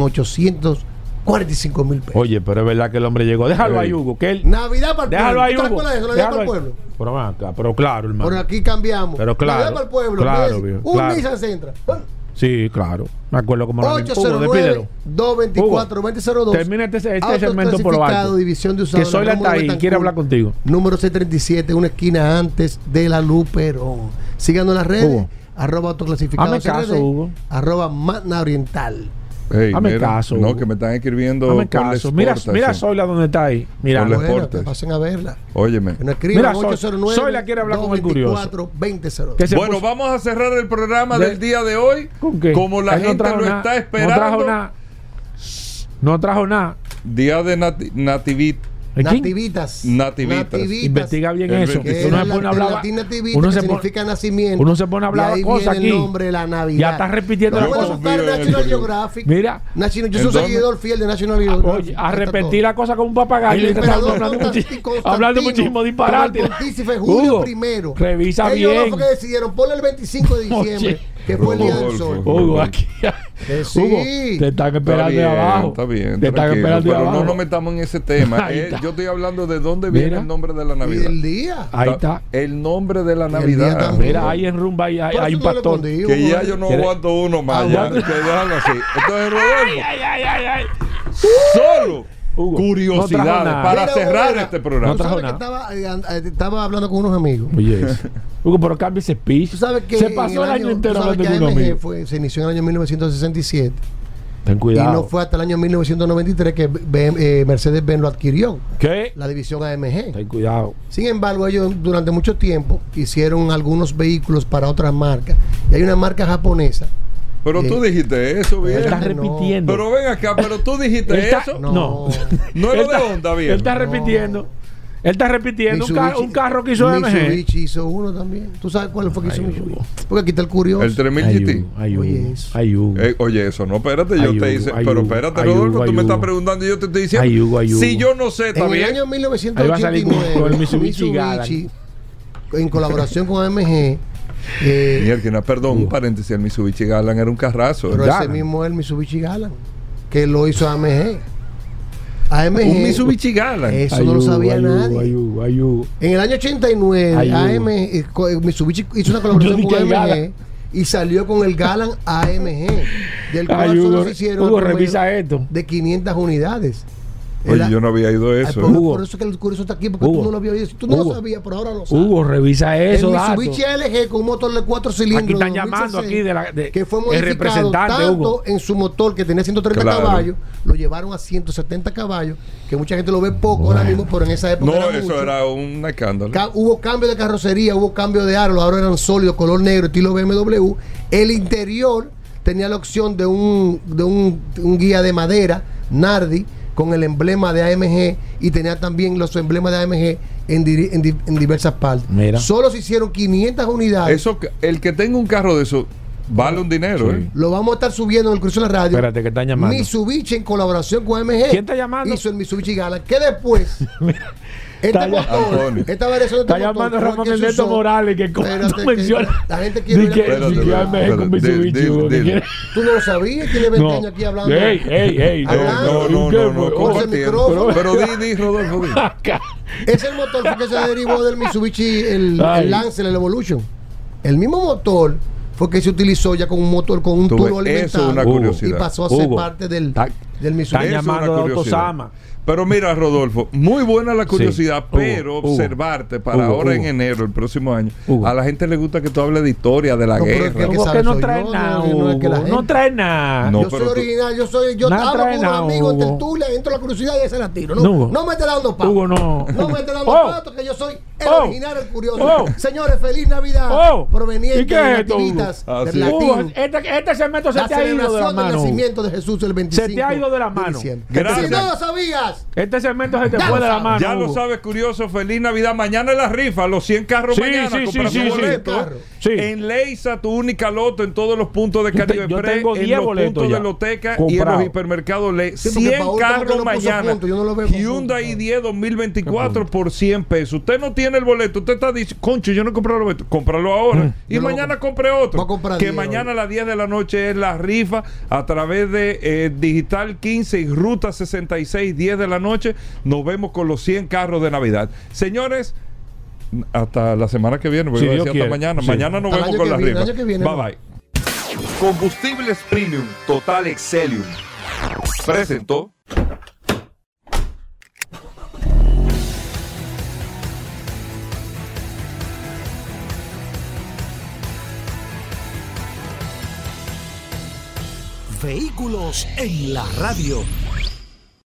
845 mil pesos. Oye, pero es verdad que el hombre llegó. Déjalo ahí, Hugo. Que él. Navidad para el Déjalo pueblo. ahí, ¿Tú Hugo. de eso? Navidad para el pueblo. Pero acá, pero claro, hermano. Por aquí cambiamos. Pero claro, Navidad para el pueblo. claro, viejo, Un claro. Nissan Sentra. Sí, claro. Me acuerdo como lo Hugo, 809 despídelo. 224 2002 Termina este, este segmento por alto. división de Que usados. Soyla está ahí, quiere hablar contigo. Número 637, una esquina antes de la Luperón. Síganos en las redes. Hugo. Arroba autoclasificado. Hazme caso, Hugo. Arroba Magna Oriental. Ey, Hazme mira, caso, No, que me están escribiendo. Hazme caso. Mira, mira Zoila donde está ahí. Mira. Bueno, que pasen a verla. Óyeme. Que nos escriban Mira, Sol- 809 Zoila quiere hablar con el curioso. 2002. Que se Bueno, puso- vamos a cerrar el programa De- del día de hoy. ¿Con qué? Como la gente lo está No trajo esperando. nada. No trajo nada. Día de nati- nativit. ¿El quién? Nativitas. Nativitas. Investiga bien El eso. 25. Que Uno se la, pone a de hablar. Uno se pone, significa nacimiento. uno se pone a hablar De cosas aquí. el nombre de la Navidad. Ya está repitiendo Confío en National Geographic. Mira. National- yo ¿En soy seguidor fiel de National Geographic. Oye, a repetir todo. la cosa con un papagayo. Estás hablando, hablando muchísimo disparate. el pontífice Julio Hugo, I. Revisa Ellos bien. dos fue que decidieron, ponle el 25 de diciembre, Que fue el día del sol. Rodolfo. Hugo, aquí. Sí. Hugo, te están Está esperando de bien, abajo. está bien. Te están esperando de pero abajo. no nos metamos en ese tema. Eh, yo estoy hablando de dónde viene Mira. el nombre de la Navidad. el día. Ahí está. El nombre de la Navidad. también. Mira, ahí en Rumba hay, hay, un pastor. escondí, Que ya eh. yo no ¿Quiere- aguanto uno más. Ya, que déjalo así. Entonces, Rodolfo, Ay, ay, ay, ay. solo Hugo, no curiosidades nada. para Mira, cerrar Hugo, este programa. No trajo sabes que nada. estaba, eh, eh, estaba hablando con unos amigos. Oye, eso. Hugo, pero cambia ese speech. Tú sabes que Se pasó el año, tú entero sabes hablando que con un AMG amigo. fue, se inició en el año 1967 Ten cuidado. y no fue hasta el año 1993 que eh, Mercedes-Benz lo adquirió, ¿Qué? la división AMG. Ten cuidado. Sin embargo, ellos durante mucho tiempo hicieron algunos vehículos para otras marcas. Y hay una marca japonesa. Pero tú Eh, dijiste eso, bien. Él está repitiendo. Pero ven acá, pero tú dijiste está- eso. No. No. No Él era de está- onda, bien. Él está repitiendo. Él está repitiendo un, ca- un carro que hizo AMG. Mitsubishi hizo uno también. ¿Tú sabes cuál fue que hizo Mitsubishi? Porque aquí está el curioso. El 3000 Ay, GT. Ay, Oye, eso. ay. Eh, oye, eso no, espérate, yo Ay, te hice, ay, pero espérate, Rodolfo, tú ay, me estás preguntando y yo te estoy diciendo. Ay, Hugo, ay, Hugo. Si yo no sé, está En el bien. año Ahí va a salir con- 1989, con el Mitsubishi Mitsubishi, en colaboración con AMG, eh, Mierda, perdón, un paréntesis, el Mitsubishi Galan era un carrazo. pero ¿eh? ese mismo es el Mitsubishi Galan, que lo hizo AMG. AMG. Un Mitsubishi Galan. Eso no lo sabía nadie. En el año 89, Ay, Hugo. AM, eh, Mitsubishi hizo una colaboración con AMG Galan. y salió con el Galan AMG, del cual Ay, solo se hicieron Hugo, revisa esto. de 500 unidades. Oye, El- yo no había ido a Ay, eso. por, ¿eh? Hugo. por eso es que el curioso está aquí, porque Hugo. tú no lo habías visto. Tú no Hugo. lo sabías, pero ahora lo sabes. Hugo, revisa eso. el dato. Mitsubishi LG con un motor de 4 cilindros. Aquí están llamando 2006, aquí de la- de- que fue el modificado representante, tanto Hugo. en su motor que tenía 130 Claro. caballos, lo llevaron a 170 caballos, que mucha gente lo ve poco ahora mismo, pero en esa época No, era eso mucho. era un escándalo. Ca- hubo cambio de carrocería, hubo cambio de aro, los aros eran sólidos, color negro, estilo BMW. El interior tenía la opción de un, de un, un guía de madera, Nardi, con el emblema de AMG y tenía también los emblemas de AMG en, diri- en di- en diversas partes. Mira. Solo se hicieron 500 unidades. Eso, el que tenga un carro de eso vale un dinero, Sí. ¿eh? Lo vamos a estar subiendo en el cruce de la radio. Espérate, que están llamando. Mitsubishi en colaboración con AMG. ¿Quién está llamando? Hizo el Mitsubishi Galant. Que después, este Antonio. esta variación de Está llamando se Ernesto usó- Morales, que cuando menciona. La gente quiere que- con espérate, Mitsubishi, Tú no lo sabías, tiene 20 No. años aquí hablando. Ey, ey, ey. No, no, no. Pero di, di, Rodolfo. Es el motor fue que se derivó del Mitsubishi, el, Lancer, el Evolution. El mismo motor fue que se utilizó ya con un motor, con un turbo ves, eso alimentado. es una curiosidad. Y pasó a ser Hugo. parte del, del Mitsubishi. Están llamando curiosidad. Autosama. Pero mira, Rodolfo, muy buena la curiosidad, Hugo, pero Hugo. observarte para Hugo, ahora en Hugo. enero, el próximo año, Hugo. a la gente le gusta que tú hables de historia, de la No, pero es guerra. que- que no trae yo, nada, no, gente- No trae nada. No, yo soy original, yo soy, yo hablo con un amigo en tertulia, entro a la curiosidad y ese la tiro. No, No, me esté dando pato. Hugo, no. No me esté dando Oh. pato, que yo soy el Oh. original, el curioso. Oh. Señores, feliz Navidad. Oh. Proveniente ¿Y qué de Ah, del sí. latín. Hugo, este, este segmento se te ha ido de la celebración del mano. Nacimiento de Jesús el 25 Se te ha ido de la mano. Gracias. Si no lo sabías, Este segmento se te Ya fue de la mano. Ya lo sabes, curioso. Feliz Navidad. Mañana es la rifa. Los 100 carros Sí, mañana. sí, sí, sí, boleto. sí. Sí. En Leisa, tu única loto en todos los puntos de Yo te- Caribe yo Express, tengo en 10 los boletos puntos ya. de Loteca y en los hipermercados Le. Sí, porque 100 Paul como que carros mañana. junto, yo no lo veo con Hyundai punto. i10 2024 por 100 pesos. Usted no tiene el boleto. Usted está diciendo, concho, yo no he comprado el boleto. Cómpralo ahora. Y Yo lo mañana compre otro. voy a comprar que 10 mañana hoy. a las 10 de la noche es la rifa a través de eh, Digital 15 y Ruta 66, 10 de la noche. Nos vemos con los 100 carros de Navidad. Señores, hasta la semana que viene. Voy Si a Dios decir quiere. hasta mañana. Sí. Mañana nos Hasta vemos con que la viene, viene, bye ¿no? bye. Combustibles Premium Total Excelium. Presentó. Vehículos en la radio.